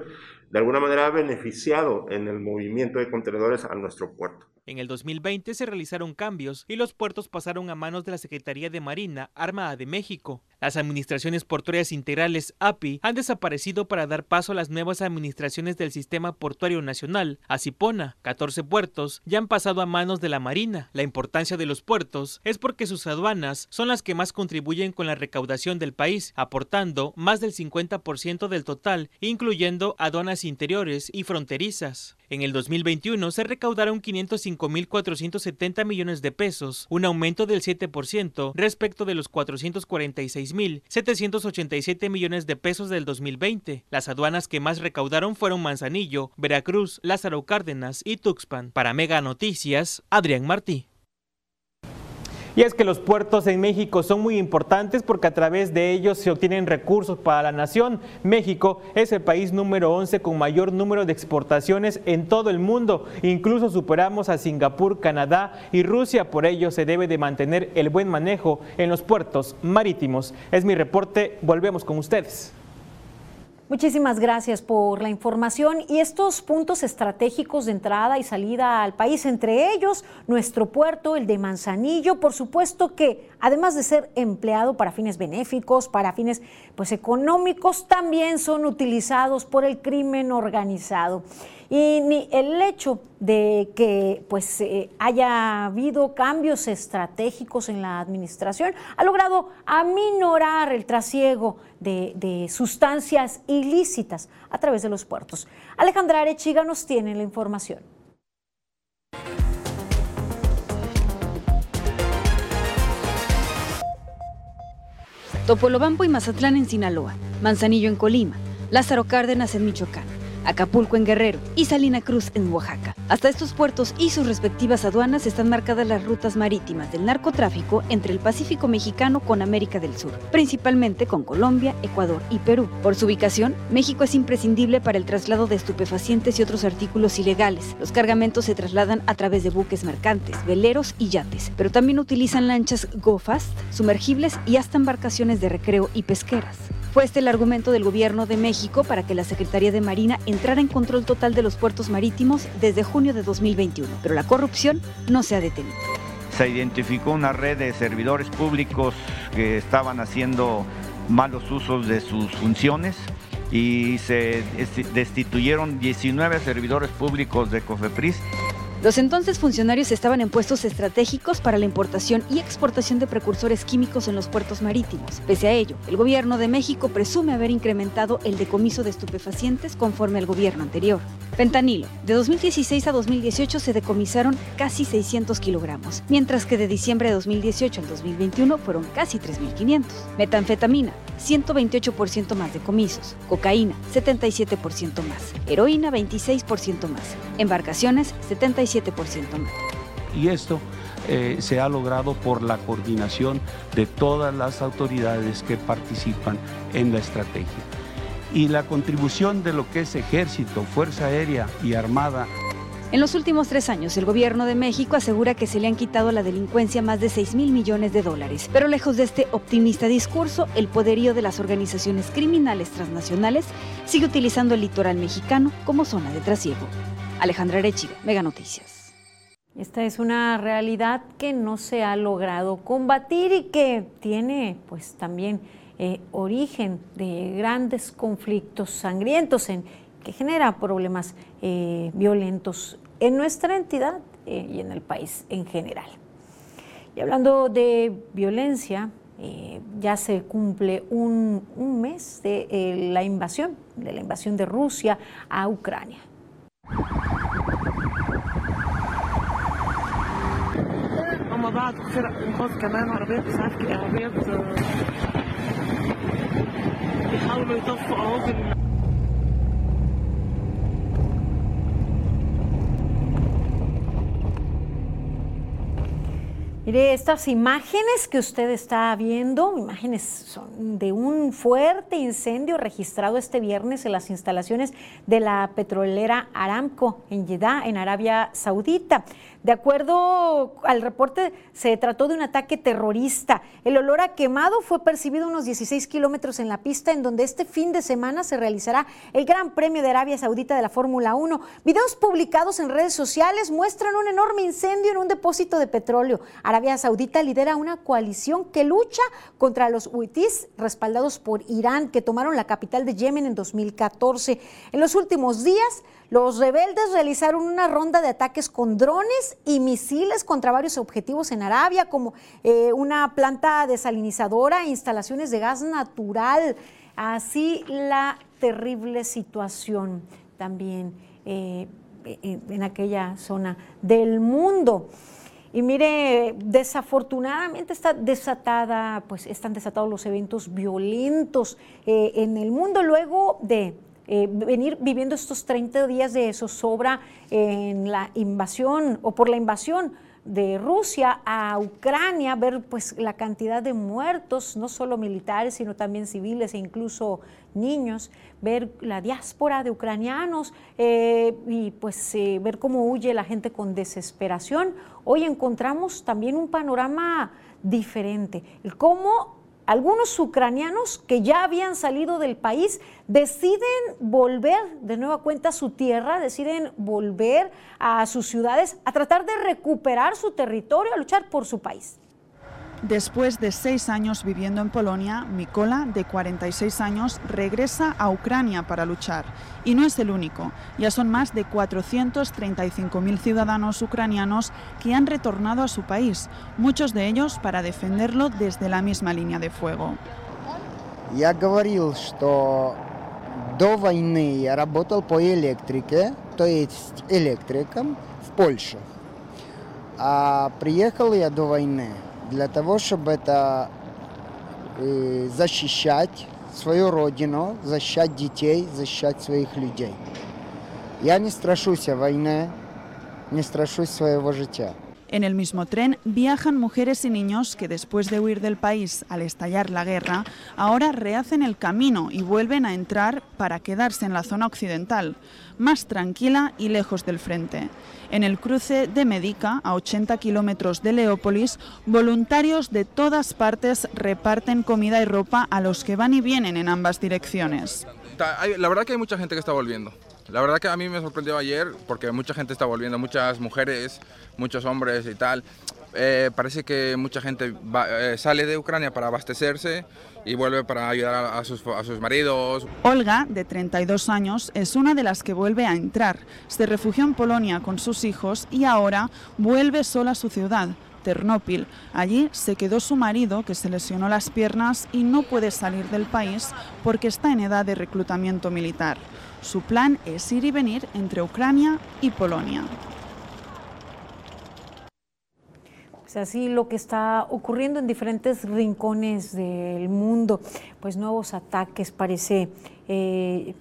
[SPEAKER 19] de alguna manera ha beneficiado en el movimiento de contenedores a nuestro puerto.
[SPEAKER 18] En el 2020 se realizaron cambios y los puertos pasaron a manos de la Secretaría de Marina Armada de México. Las administraciones portuarias integrales API han desaparecido para dar paso a las nuevas administraciones del Sistema Portuario Nacional, ASIPONA. 14 puertos ya han pasado a manos de la Marina. La importancia de los puertos es porque sus aduanas son las que más contribuyen con la recaudación del país, aportando más del 50% del total, incluyendo aduanas interiores y fronterizas. En el 2021 se recaudaron 505.470 millones de pesos, un aumento del 7% respecto de los 446.787 millones de pesos del 2020. Las aduanas que más recaudaron fueron Manzanillo, Veracruz, Lázaro Cárdenas y Tuxpan. Para Mega Noticias, Adrián Martí.
[SPEAKER 9] Y es que los puertos en México son muy importantes porque a través de ellos se obtienen recursos para la nación. México es el país número 11 con mayor número de exportaciones en todo el mundo. Incluso superamos a Singapur, Canadá y Rusia. Por ello se debe de mantener el buen manejo en los puertos marítimos. Es mi reporte. Volvemos con ustedes.
[SPEAKER 3] Muchísimas gracias por la información y estos puntos estratégicos de entrada y salida al país, entre ellos nuestro puerto, el de Manzanillo, por supuesto que además de ser empleado para fines benéficos, para fines pues económicos, también son utilizados por el crimen organizado y ni el hecho de que pues eh, haya habido cambios estratégicos en la administración ha logrado aminorar el trasiego de, de sustancias ilícitas a través de los puertos. Alejandra Arechiga nos tiene la información.
[SPEAKER 20] Topolobampo y Mazatlán en Sinaloa, Manzanillo en Colima, Lázaro Cárdenas en Michoacán. Acapulco en Guerrero y Salina Cruz en Oaxaca. Hasta estos puertos y sus respectivas aduanas están marcadas las rutas marítimas del narcotráfico entre el Pacífico mexicano con América del Sur, principalmente con Colombia, Ecuador y Perú. Por su ubicación, México es imprescindible para el traslado de estupefacientes y otros artículos ilegales. Los cargamentos se trasladan a través de buques mercantes, veleros y yates, pero también utilizan lanchas GoFast, sumergibles y hasta embarcaciones de recreo y pesqueras. Fue este el argumento del gobierno de México para que la Secretaría de Marina entrara en control total de los puertos marítimos desde junio de 2021, pero la corrupción no se ha detenido.
[SPEAKER 21] Se identificó una red de servidores públicos que estaban haciendo malos usos de sus funciones y se destituyeron 19 servidores públicos de COFEPRIS
[SPEAKER 20] los entonces funcionarios estaban en puestos estratégicos para la importación y exportación de precursores químicos en los puertos marítimos. Pese a ello, el gobierno de México presume haber incrementado el decomiso de estupefacientes conforme al gobierno anterior. Fentanilo. De 2016 a 2018 se decomisaron casi 600 kilogramos, mientras que de diciembre de 2018 al 2021 fueron casi 3.500. Metanfetamina. 128% más decomisos. Cocaína. 77% más. Heroína. 26% más. Embarcaciones. 77%
[SPEAKER 22] y esto eh, se ha logrado por la coordinación de todas las autoridades que participan en la estrategia. Y la contribución de lo que es ejército, fuerza aérea y armada
[SPEAKER 20] en los últimos tres años, el gobierno de México asegura que se le han quitado a la delincuencia más de 6 mil millones de dólares. Pero lejos de este optimista discurso, el poderío de las organizaciones criminales transnacionales sigue utilizando el litoral mexicano como zona de trasiego. Alejandra Arechiga, Mega Noticias.
[SPEAKER 3] Esta es una realidad que no se ha logrado combatir y que tiene pues también eh, origen de grandes conflictos sangrientos en, que genera problemas eh, violentos en nuestra entidad eh, y en el país en general. Y hablando de violencia, ya se cumple un, un mes de la invasión, de la invasión de Rusia a Ucrania. هما بعض فرق إنقاذ كمان عربيات اسعاف عربيات بيحاولوا يطفوا اهو Mire, estas imágenes que usted está viendo, imágenes son de un fuerte incendio registrado este viernes en las instalaciones de la petrolera Aramco en Jeddah, en Arabia Saudita. De acuerdo al reporte, se trató de un ataque terrorista. El olor a quemado fue percibido unos 16 kilómetros en la pista, en donde este fin de semana se realizará el Gran Premio de Arabia Saudita de la Fórmula 1. Videos publicados en redes sociales muestran un enorme incendio en un depósito de petróleo. Arabia Saudita lidera una coalición que lucha contra los huitíes respaldados por Irán, que tomaron la capital de Yemen en 2014. En los últimos días, los rebeldes realizaron una ronda de ataques con drones y misiles contra varios objetivos en Arabia, como eh, una planta desalinizadora e instalaciones de gas natural. Así la terrible situación también eh, en aquella zona del mundo. Y mire, desafortunadamente está desatada, pues están desatados los eventos violentos eh, en el mundo luego de eh, venir viviendo estos 30 días de zozobra en la invasión o por la invasión de Rusia a Ucrania, ver pues la cantidad de muertos, no solo militares, sino también civiles e incluso niños, ver la diáspora de ucranianos eh, y pues eh, ver cómo huye la gente con desesperación. Hoy encontramos también un panorama diferente, el cómo algunos ucranianos que ya habían salido del país deciden volver de nueva cuenta a su tierra, deciden volver a sus ciudades a tratar de recuperar su territorio, a luchar por su país.
[SPEAKER 23] Después de seis años viviendo en Polonia, Mikola, de 46 años, regresa a Ucrania para luchar. Y no es el único. Ya son más de 435.000 ciudadanos ucranianos que han retornado a su país, muchos de ellos para defenderlo desde la misma línea de fuego.
[SPEAKER 24] Я говорил, что до войны я работал по электрике, то есть электриком в Польше. А приехал я до войны для того, чтобы это э, защищать свою родину, защищать детей, защищать своих людей. Я не страшусь войны, не страшусь своего життя.
[SPEAKER 23] En el mismo tren viajan mujeres y niños que después de huir del país al estallar la guerra, ahora rehacen el camino y vuelven a entrar para quedarse en la zona occidental, más tranquila y lejos del frente. En el cruce de Medica, a 80 kilómetros de Leópolis, voluntarios de todas partes reparten comida y ropa a los que van y vienen en ambas direcciones.
[SPEAKER 25] La verdad que hay mucha gente que está volviendo. La verdad que a mí me sorprendió ayer porque mucha gente está volviendo, muchas mujeres, muchos hombres y tal. Eh, parece que mucha gente eh, sale de Ucrania para abastecerse y vuelve para ayudar a sus, maridos.
[SPEAKER 23] Olga, de 32 años, es una de las que vuelve a entrar. Se refugió en Polonia con sus hijos y ahora vuelve sola a su ciudad. Ternópil. Allí se quedó su marido, que se lesionó las piernas y no puede salir del país porque está en edad de reclutamiento militar. Su plan es ir y venir entre Ucrania y Polonia.
[SPEAKER 3] Pues así lo que está ocurriendo en diferentes rincones del mundo, pues nuevos ataques, parece eh,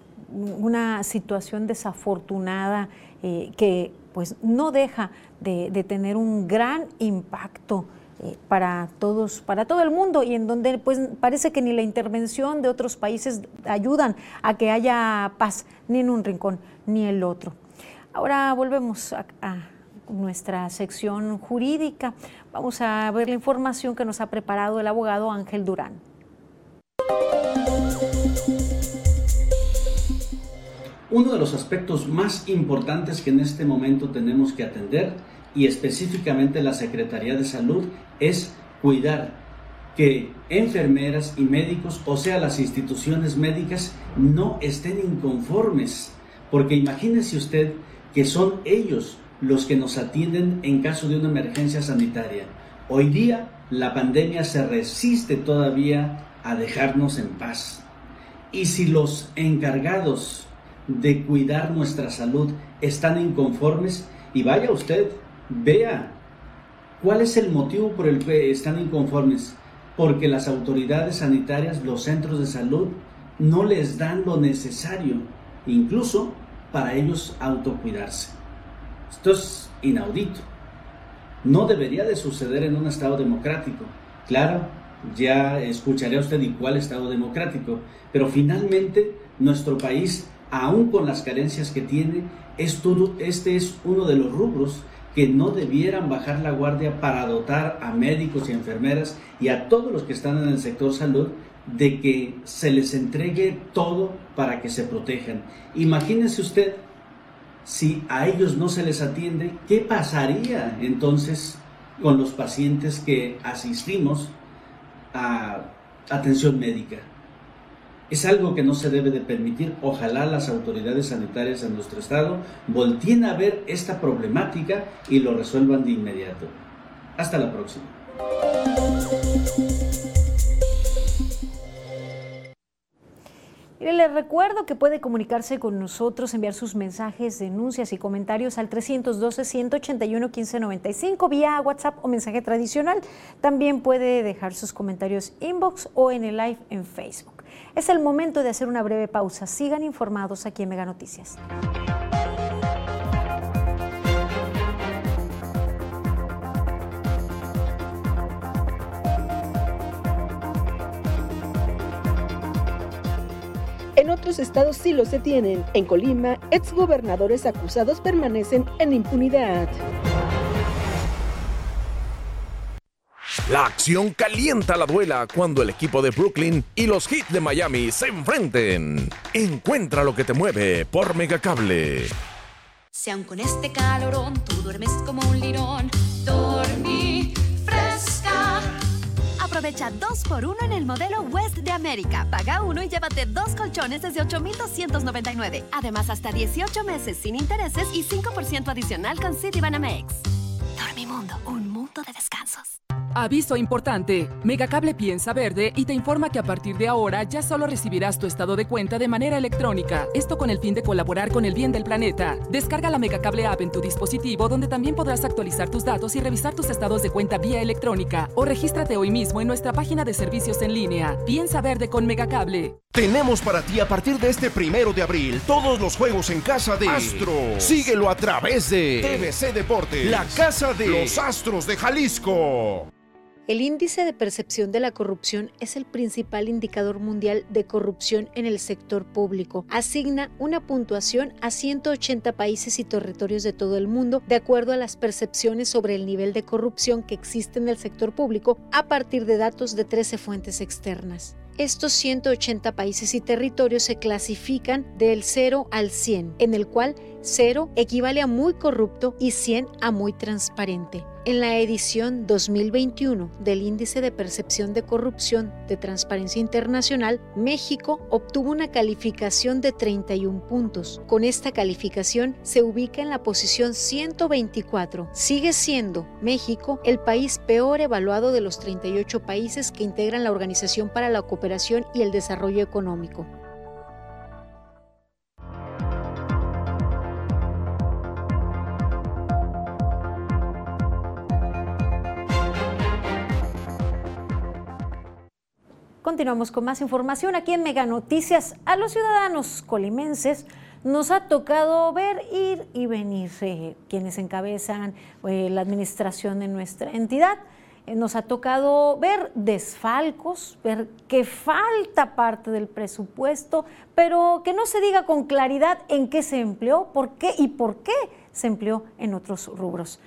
[SPEAKER 3] una situación desafortunada eh, que pues no deja de, tener un gran impacto eh, para todos, para todo el mundo y en donde pues parece que ni la intervención de otros países ayudan a que haya paz ni en un rincón ni el otro. Ahora volvemos a, a nuestra sección jurídica. Vamos a ver la información que nos ha preparado el abogado Ángel Durán.
[SPEAKER 26] Uno de los aspectos más importantes que en este momento tenemos que atender y específicamente la Secretaría de Salud es cuidar que enfermeras y médicos, o sea, las instituciones médicas, no estén inconformes. Porque imagínese usted que son ellos los que nos atienden en caso de una emergencia sanitaria. Hoy día la pandemia se resiste todavía a dejarnos en paz. Y si los encargados de cuidar nuestra salud están inconformes y vaya usted, vea cuál es el motivo por el que están inconformes. Porque las autoridades sanitarias, los centros de salud, no les dan lo necesario, incluso para ellos autocuidarse. Esto es inaudito. No debería de suceder en un Estado democrático. Claro, ya escucharía usted y cuál Estado democrático, pero finalmente nuestro país aún con las carencias que tiene, este es uno de los rubros que no debieran bajar la guardia para dotar a médicos y enfermeras y a todos los que están en el sector salud de que se les entregue todo para que se protejan. Imagínense usted si a ellos no se les atiende, ¿qué pasaría entonces con los pacientes que asistimos a atención médica? Es algo que no se debe de permitir. Ojalá las autoridades sanitarias en nuestro estado volteen a ver esta problemática y lo resuelvan de inmediato. Hasta la próxima.
[SPEAKER 3] Les recuerdo que puede comunicarse con nosotros, enviar sus mensajes, denuncias y comentarios al 312-181-1595 vía WhatsApp o mensaje tradicional. También puede dejar sus comentarios inbox o en el live en Facebook. Es el momento de hacer una breve pausa. Sigan informados aquí en Mega Noticias.
[SPEAKER 27] En otros estados sí los se tienen. En Colima, exgobernadores acusados permanecen en impunidad.
[SPEAKER 12] La acción calienta la duela cuando el equipo de Brooklyn y los Heat de Miami se enfrenten. Encuentra lo que te mueve por Megacable.
[SPEAKER 13] Si aun con este calorón tú duermes como un lirón, fresca. Aprovecha 2 por 1 en el modelo West de América. Paga uno y llévate dos colchones desde 8,299. Además, hasta 18 meses sin intereses y 5% adicional con Citibanamex. Dormimundo, un mundo de descansos.
[SPEAKER 28] Aviso importante. Megacable piensa verde y te informa que a partir de ahora ya solo recibirás tu estado de cuenta de manera electrónica. Esto con el fin de colaborar con el bien del planeta. Descarga la Megacable app en tu dispositivo donde también podrás actualizar tus datos y revisar tus estados de cuenta vía electrónica. O regístrate hoy mismo en nuestra página de servicios en línea. Piensa verde con Megacable.
[SPEAKER 12] Tenemos para ti a partir de este primero de abril todos los juegos en casa de Astros. Síguelo a través de TVC Deportes, la casa de los Astros de Jalisco.
[SPEAKER 15] El índice de percepción de la corrupción es el principal indicador mundial de corrupción en el sector público. Asigna una puntuación a 180 países y territorios de todo el mundo de acuerdo a las percepciones sobre el nivel de corrupción que existe en el sector público a partir de datos de 13 fuentes externas. Estos 180 países y territorios se clasifican del 0 al 100, en el cual 0 equivale a muy corrupto y 100 a muy transparente. En la edición 2021 del Índice de Percepción de Corrupción de Transparencia Internacional, México obtuvo una calificación de 31 puntos. Con esta calificación se ubica en la posición 124. Sigue siendo México el país peor evaluado de los 38 países que integran la Organización para la Cooperación y el Desarrollo Económico.
[SPEAKER 3] Continuamos con más información aquí en Mega Noticias. A los ciudadanos colimenses nos ha tocado ver, ir y venir eh, quienes encabezan eh, la administración de nuestra entidad. Eh, nos ha tocado ver desfalcos, ver que falta parte del presupuesto, pero que no se diga con claridad en qué se empleó, por qué y por qué se empleó en otros rubros.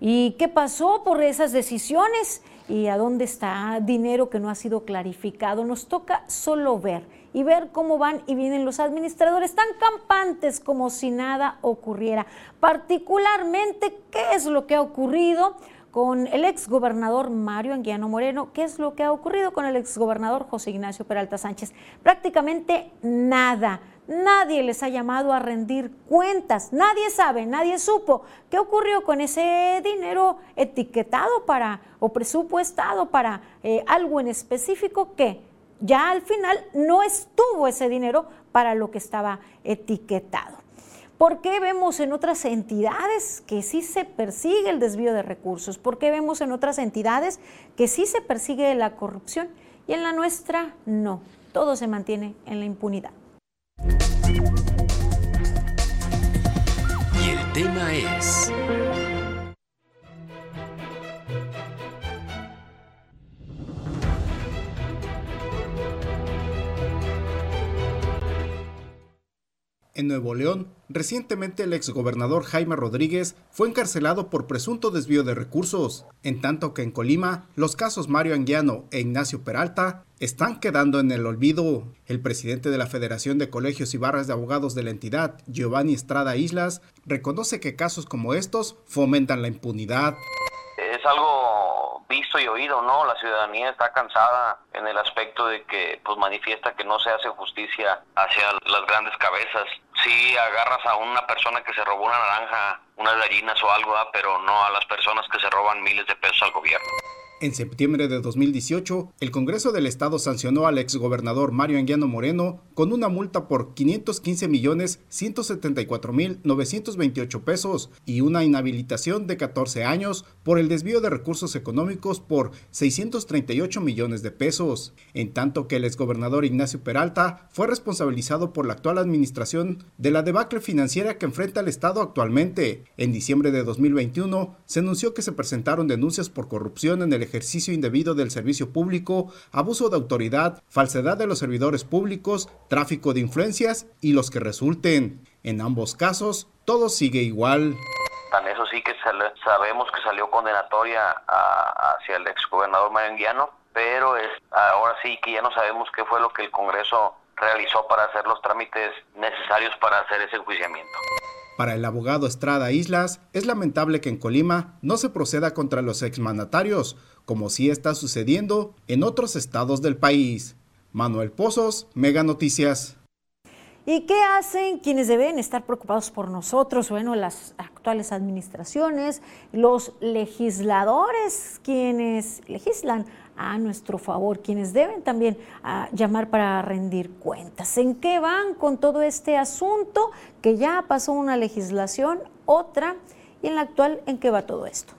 [SPEAKER 3] ¿Y qué pasó por esas decisiones? ¿Y a dónde está dinero que no ha sido clarificado? Nos toca solo ver y ver cómo van y vienen los administradores tan campantes como si nada ocurriera. Particularmente, ¿qué es lo que ha ocurrido? con el exgobernador Mario Anguiano Moreno. ¿Qué es lo que ha ocurrido con el exgobernador José Ignacio Peralta Sánchez? Prácticamente nada. Nadie les ha llamado a rendir cuentas, nadie sabe, nadie supo qué ocurrió con ese dinero etiquetado para o presupuestado para eh, algo en específico que ya al final no estuvo ese dinero para lo que estaba etiquetado. ¿Por qué vemos en otras entidades que sí se persigue el desvío de recursos? ¿Por qué vemos en otras entidades que sí se persigue la corrupción y en la nuestra no? Todo se mantiene en la impunidad.
[SPEAKER 29] Y el tema es...
[SPEAKER 4] En Nuevo León, recientemente el exgobernador Jaime Rodríguez fue encarcelado por presunto desvío de recursos, en tanto que en Colima los casos Mario Anguiano e Ignacio Peralta están quedando en el olvido. El presidente de la Federación de Colegios y Barras de Abogados de la entidad, Giovanni Estrada Islas, reconoce que casos como estos fomentan la impunidad.
[SPEAKER 30] Es algo visto y oído, ¿no? La ciudadanía está cansada en el aspecto de que pues manifiesta que no se hace justicia hacia las grandes cabezas. Sí agarras a una persona que se robó una naranja, unas gallinas o algo, pero no a las personas que se roban miles de pesos al gobierno.
[SPEAKER 4] En septiembre de 2018, el Congreso del Estado sancionó al exgobernador Mario Anguiano Moreno con una multa por 515 millones 174 mil 928 pesos y una inhabilitación de 14 años por el desvío de recursos económicos por 638 millones de pesos, en tanto que el exgobernador Ignacio Peralta fue responsabilizado por la actual administración de la debacle financiera que enfrenta el Estado actualmente. En diciembre de 2021 se anunció que se presentaron denuncias por corrupción en el ejercicio indebido del servicio público, abuso de autoridad, falsedad de los servidores públicos, tráfico de influencias y los que resulten. En ambos casos, todo sigue igual.
[SPEAKER 30] Tan eso sí que sabemos que salió condenatoria hacia el exgobernador Marenguiano, pero es, ahora sí que ya no sabemos qué fue lo que el Congreso realizó para hacer los trámites necesarios para hacer ese enjuiciamiento.
[SPEAKER 4] Para el abogado Estrada Islas, es lamentable que en Colima no se proceda contra los exmandatarios, como sí está sucediendo en otros estados del país. Manuel Pozos, Mega Noticias.
[SPEAKER 3] ¿Y qué hacen quienes deben estar preocupados por nosotros? Bueno, las actuales administraciones, los legisladores, quienes legislan a nuestro favor, quienes deben también ah, llamar para rendir cuentas. ¿En qué van con todo este asunto? Que ya pasó una legislación, otra, y en la actual, ¿en qué va todo esto?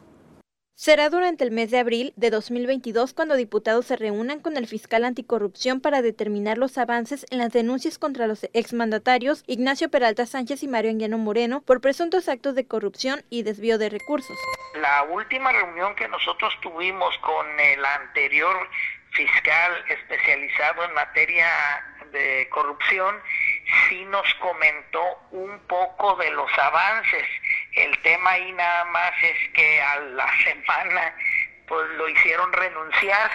[SPEAKER 7] Será durante el mes de abril de 2022 cuando diputados se reúnan con el fiscal anticorrupción para determinar los avances en las denuncias contra los exmandatarios Ignacio Peralta Sánchez y Mario Anguiano Moreno por presuntos actos de corrupción y desvío de recursos.
[SPEAKER 31] La última reunión que nosotros tuvimos con el anterior fiscal especializado en materia de corrupción sí nos comentó un poco de los avances el tema ahí nada más es que a la (laughs) semana pues lo hicieron renunciar.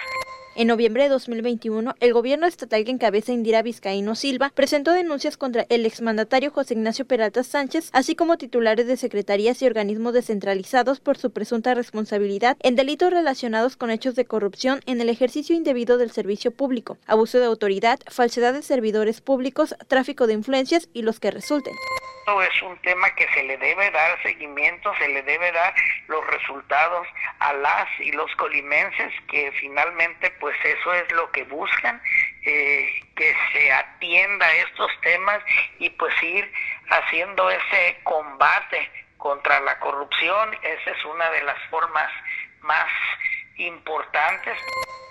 [SPEAKER 7] En noviembre de 2021, el gobierno estatal que encabeza Indira Vizcaíno Silva presentó denuncias contra el exmandatario José Ignacio Peralta Sánchez, así como titulares de secretarías y organismos descentralizados por su presunta responsabilidad en delitos relacionados con hechos de corrupción en el ejercicio indebido del servicio público, abuso de autoridad, falsedad de servidores públicos, tráfico de influencias y los que resulten
[SPEAKER 31] es un tema que se le debe dar seguimiento, se le debe dar los resultados a las y los colimenses que finalmente pues eso es lo que buscan, eh, que se atienda a estos temas y pues ir haciendo ese combate contra la corrupción, esa es una de las formas más importantes.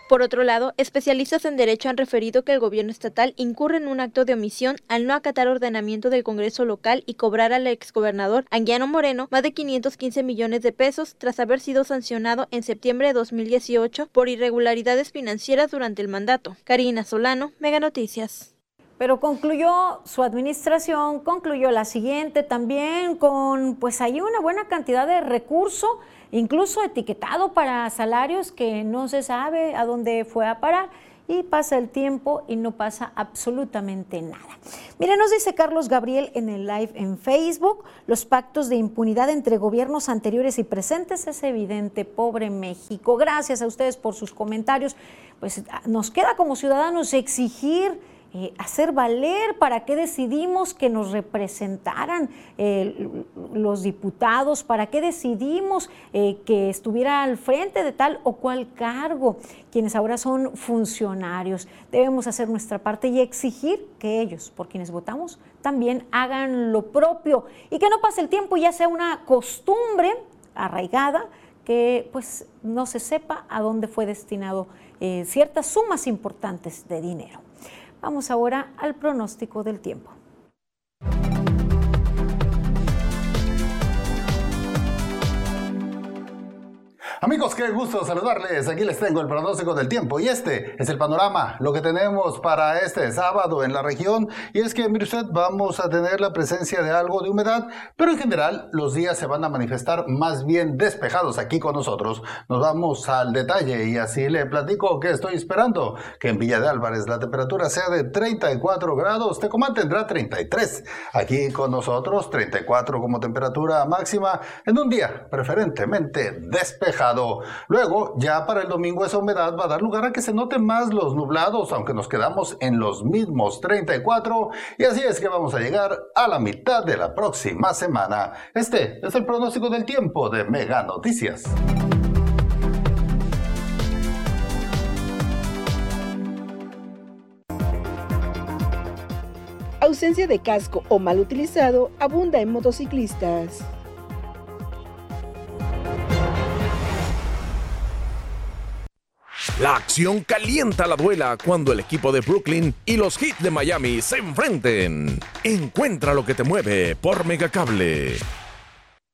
[SPEAKER 7] Por otro lado, especialistas en derecho han referido que el gobierno estatal incurre en un acto de omisión al no acatar ordenamiento del Congreso local y cobrar al exgobernador Anguiano Moreno más de 515 millones de pesos tras haber sido sancionado en septiembre de 2018 por irregularidades financieras durante el mandato. Karina Solano, Mega Noticias.
[SPEAKER 3] Pero concluyó su administración, concluyó la siguiente también con pues ahí una buena cantidad de recursos incluso etiquetado para salarios que no se sabe a dónde fue a parar y pasa el tiempo y no pasa absolutamente nada. Mire, nos dice Carlos Gabriel en el live en Facebook, los pactos de impunidad entre gobiernos anteriores y presentes es evidente, pobre México. Gracias a ustedes por sus comentarios. Pues nos queda como ciudadanos exigir eh, hacer valer para qué decidimos que nos representaran eh, los diputados, para qué decidimos eh, que estuviera al frente de tal o cual cargo, quienes ahora son funcionarios. Debemos hacer nuestra parte y exigir que ellos, por quienes votamos, también hagan lo propio y que no pase el tiempo y ya sea una costumbre arraigada que pues no se sepa a dónde fue destinado ciertas sumas importantes de dinero. Vamos ahora al pronóstico del tiempo.
[SPEAKER 32] Amigos, qué gusto saludarles. Aquí les tengo el pronóstico del tiempo y este es el panorama, lo que tenemos para este sábado en la región. Y es que, mire usted, vamos a tener la presencia de algo de humedad, pero en general los días se van a manifestar más bien despejados aquí con nosotros. Nos vamos al detalle y así le platico que estoy esperando que en Villa de Álvarez la temperatura sea de 34 grados, Tecomán tendrá 33. Aquí con nosotros 34 como temperatura máxima en un día preferentemente despejado. Luego, ya para el domingo esa humedad va a dar lugar a que se noten más los nublados, aunque nos quedamos en los mismos 34. Y así es que vamos a llegar a la mitad de la próxima semana. Este es el pronóstico del tiempo de Mega Noticias.
[SPEAKER 2] Ausencia de casco o mal utilizado abunda en motociclistas.
[SPEAKER 12] La acción calienta la duela cuando el equipo de Brooklyn y los Heat de Miami se enfrenten. Encuentra lo que te mueve por Megacable.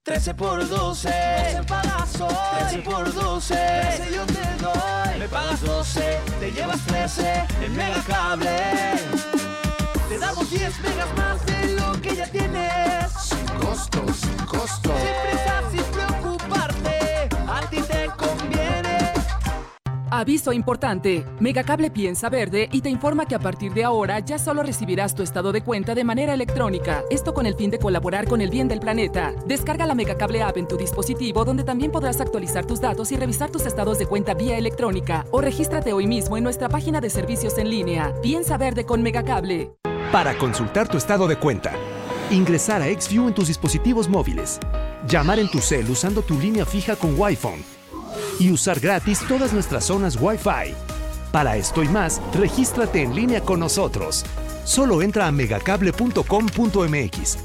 [SPEAKER 10] 13 por 12, 12 pagas hoy. 13 por 12, 13 yo te doy. Me pagas 12, te llevas 13 en Megacable. Te damos 10 megas más de lo que ya tienes.
[SPEAKER 12] Sin costo, sin costo.
[SPEAKER 10] Sin prisa, sin
[SPEAKER 28] Aviso importante. Megacable piensa verde y te informa que a partir de ahora ya solo recibirás tu estado de cuenta de manera electrónica. Esto con el fin de colaborar con el bien del planeta. Descarga la Megacable app en tu dispositivo donde también podrás actualizar tus datos y revisar tus estados de cuenta vía electrónica. O regístrate hoy mismo en nuestra página de servicios en línea. Piensa verde con Megacable.
[SPEAKER 33] Para consultar tu estado de cuenta, ingresar a XView en tus dispositivos móviles, llamar en tu cel usando tu línea fija con Wi-Fi y usar gratis todas nuestras zonas Wi-Fi. Para esto y más, regístrate en línea con nosotros. Solo entra a megacable.com.mx.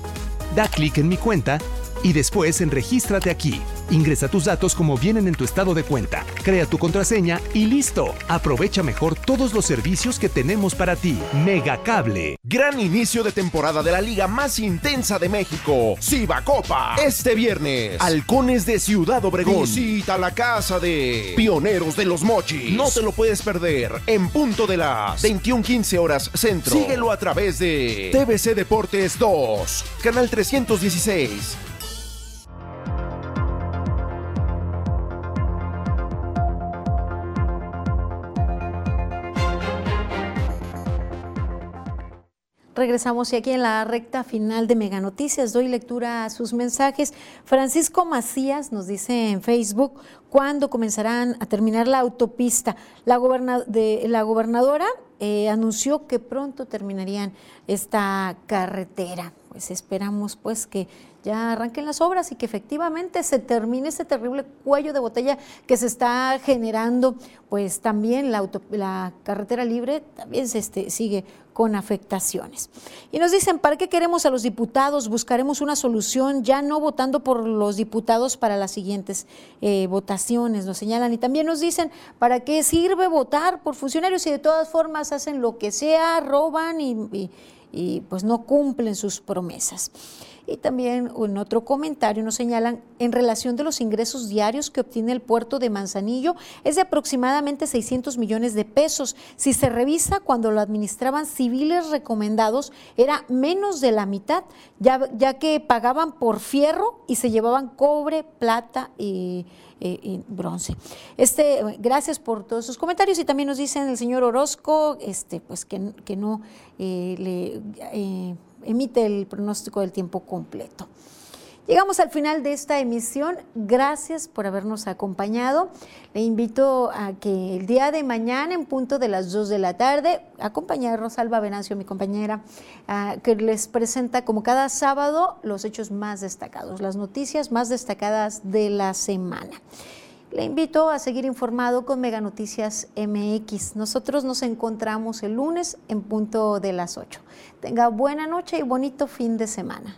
[SPEAKER 33] Da clic en mi cuenta y después en Regístrate aquí. Ingresa tus datos como vienen en tu estado de cuenta, crea tu contraseña y listo. Aprovecha mejor todos los servicios que tenemos para ti. Megacable.
[SPEAKER 12] Gran inicio de temporada de la liga más intensa de México, Copa. Este viernes, Halcones de Ciudad Obregón. Visita la casa de Pioneros de los Mochis. No te lo puedes perder en punto de las 21:15 horas centro. Síguelo a través de TVC Deportes 2, canal 316.
[SPEAKER 3] Regresamos y aquí en la recta final de Mega Noticias doy lectura a sus mensajes. Francisco Macías nos dice en Facebook cuándo comenzarán a terminar la autopista. La, gobernadora eh, anunció que pronto terminarían esta carretera. Pues esperamos pues que ya arranquen las obras y que efectivamente se termine ese terrible cuello de botella que se está generando, pues también la, carretera libre también se este, sigue con afectaciones. Y nos dicen, ¿para qué queremos a los diputados? Buscaremos una solución ya no votando por los diputados para las siguientes eh, votaciones, nos señalan. Y también nos dicen, ¿para qué sirve votar por funcionarios si de todas formas hacen lo que sea, roban y pues no cumplen sus promesas? Y también en otro comentario nos señalan, en relación de los ingresos diarios que obtiene el puerto de Manzanillo, es de aproximadamente 600 millones de pesos. Si se revisa, cuando lo administraban civiles recomendados, era menos de la mitad, ya, ya que pagaban por fierro y se llevaban cobre, plata y... bronce. Este, gracias por todos sus comentarios y también nos dicen el señor Orozco, este, pues que, que no eh, le eh, emite el pronóstico del tiempo completo. Llegamos al final de esta emisión. Gracias por habernos acompañado. Le invito a que el día de mañana, en punto de las 2 de la tarde, acompañe a Rosalba Venancio, mi compañera, que les presenta como cada sábado los hechos más destacados, las noticias más destacadas de la semana. Le invito a seguir informado con Mega Noticias MX. Nosotros nos encontramos el lunes en punto de las 8. Tenga buena noche y bonito fin de semana.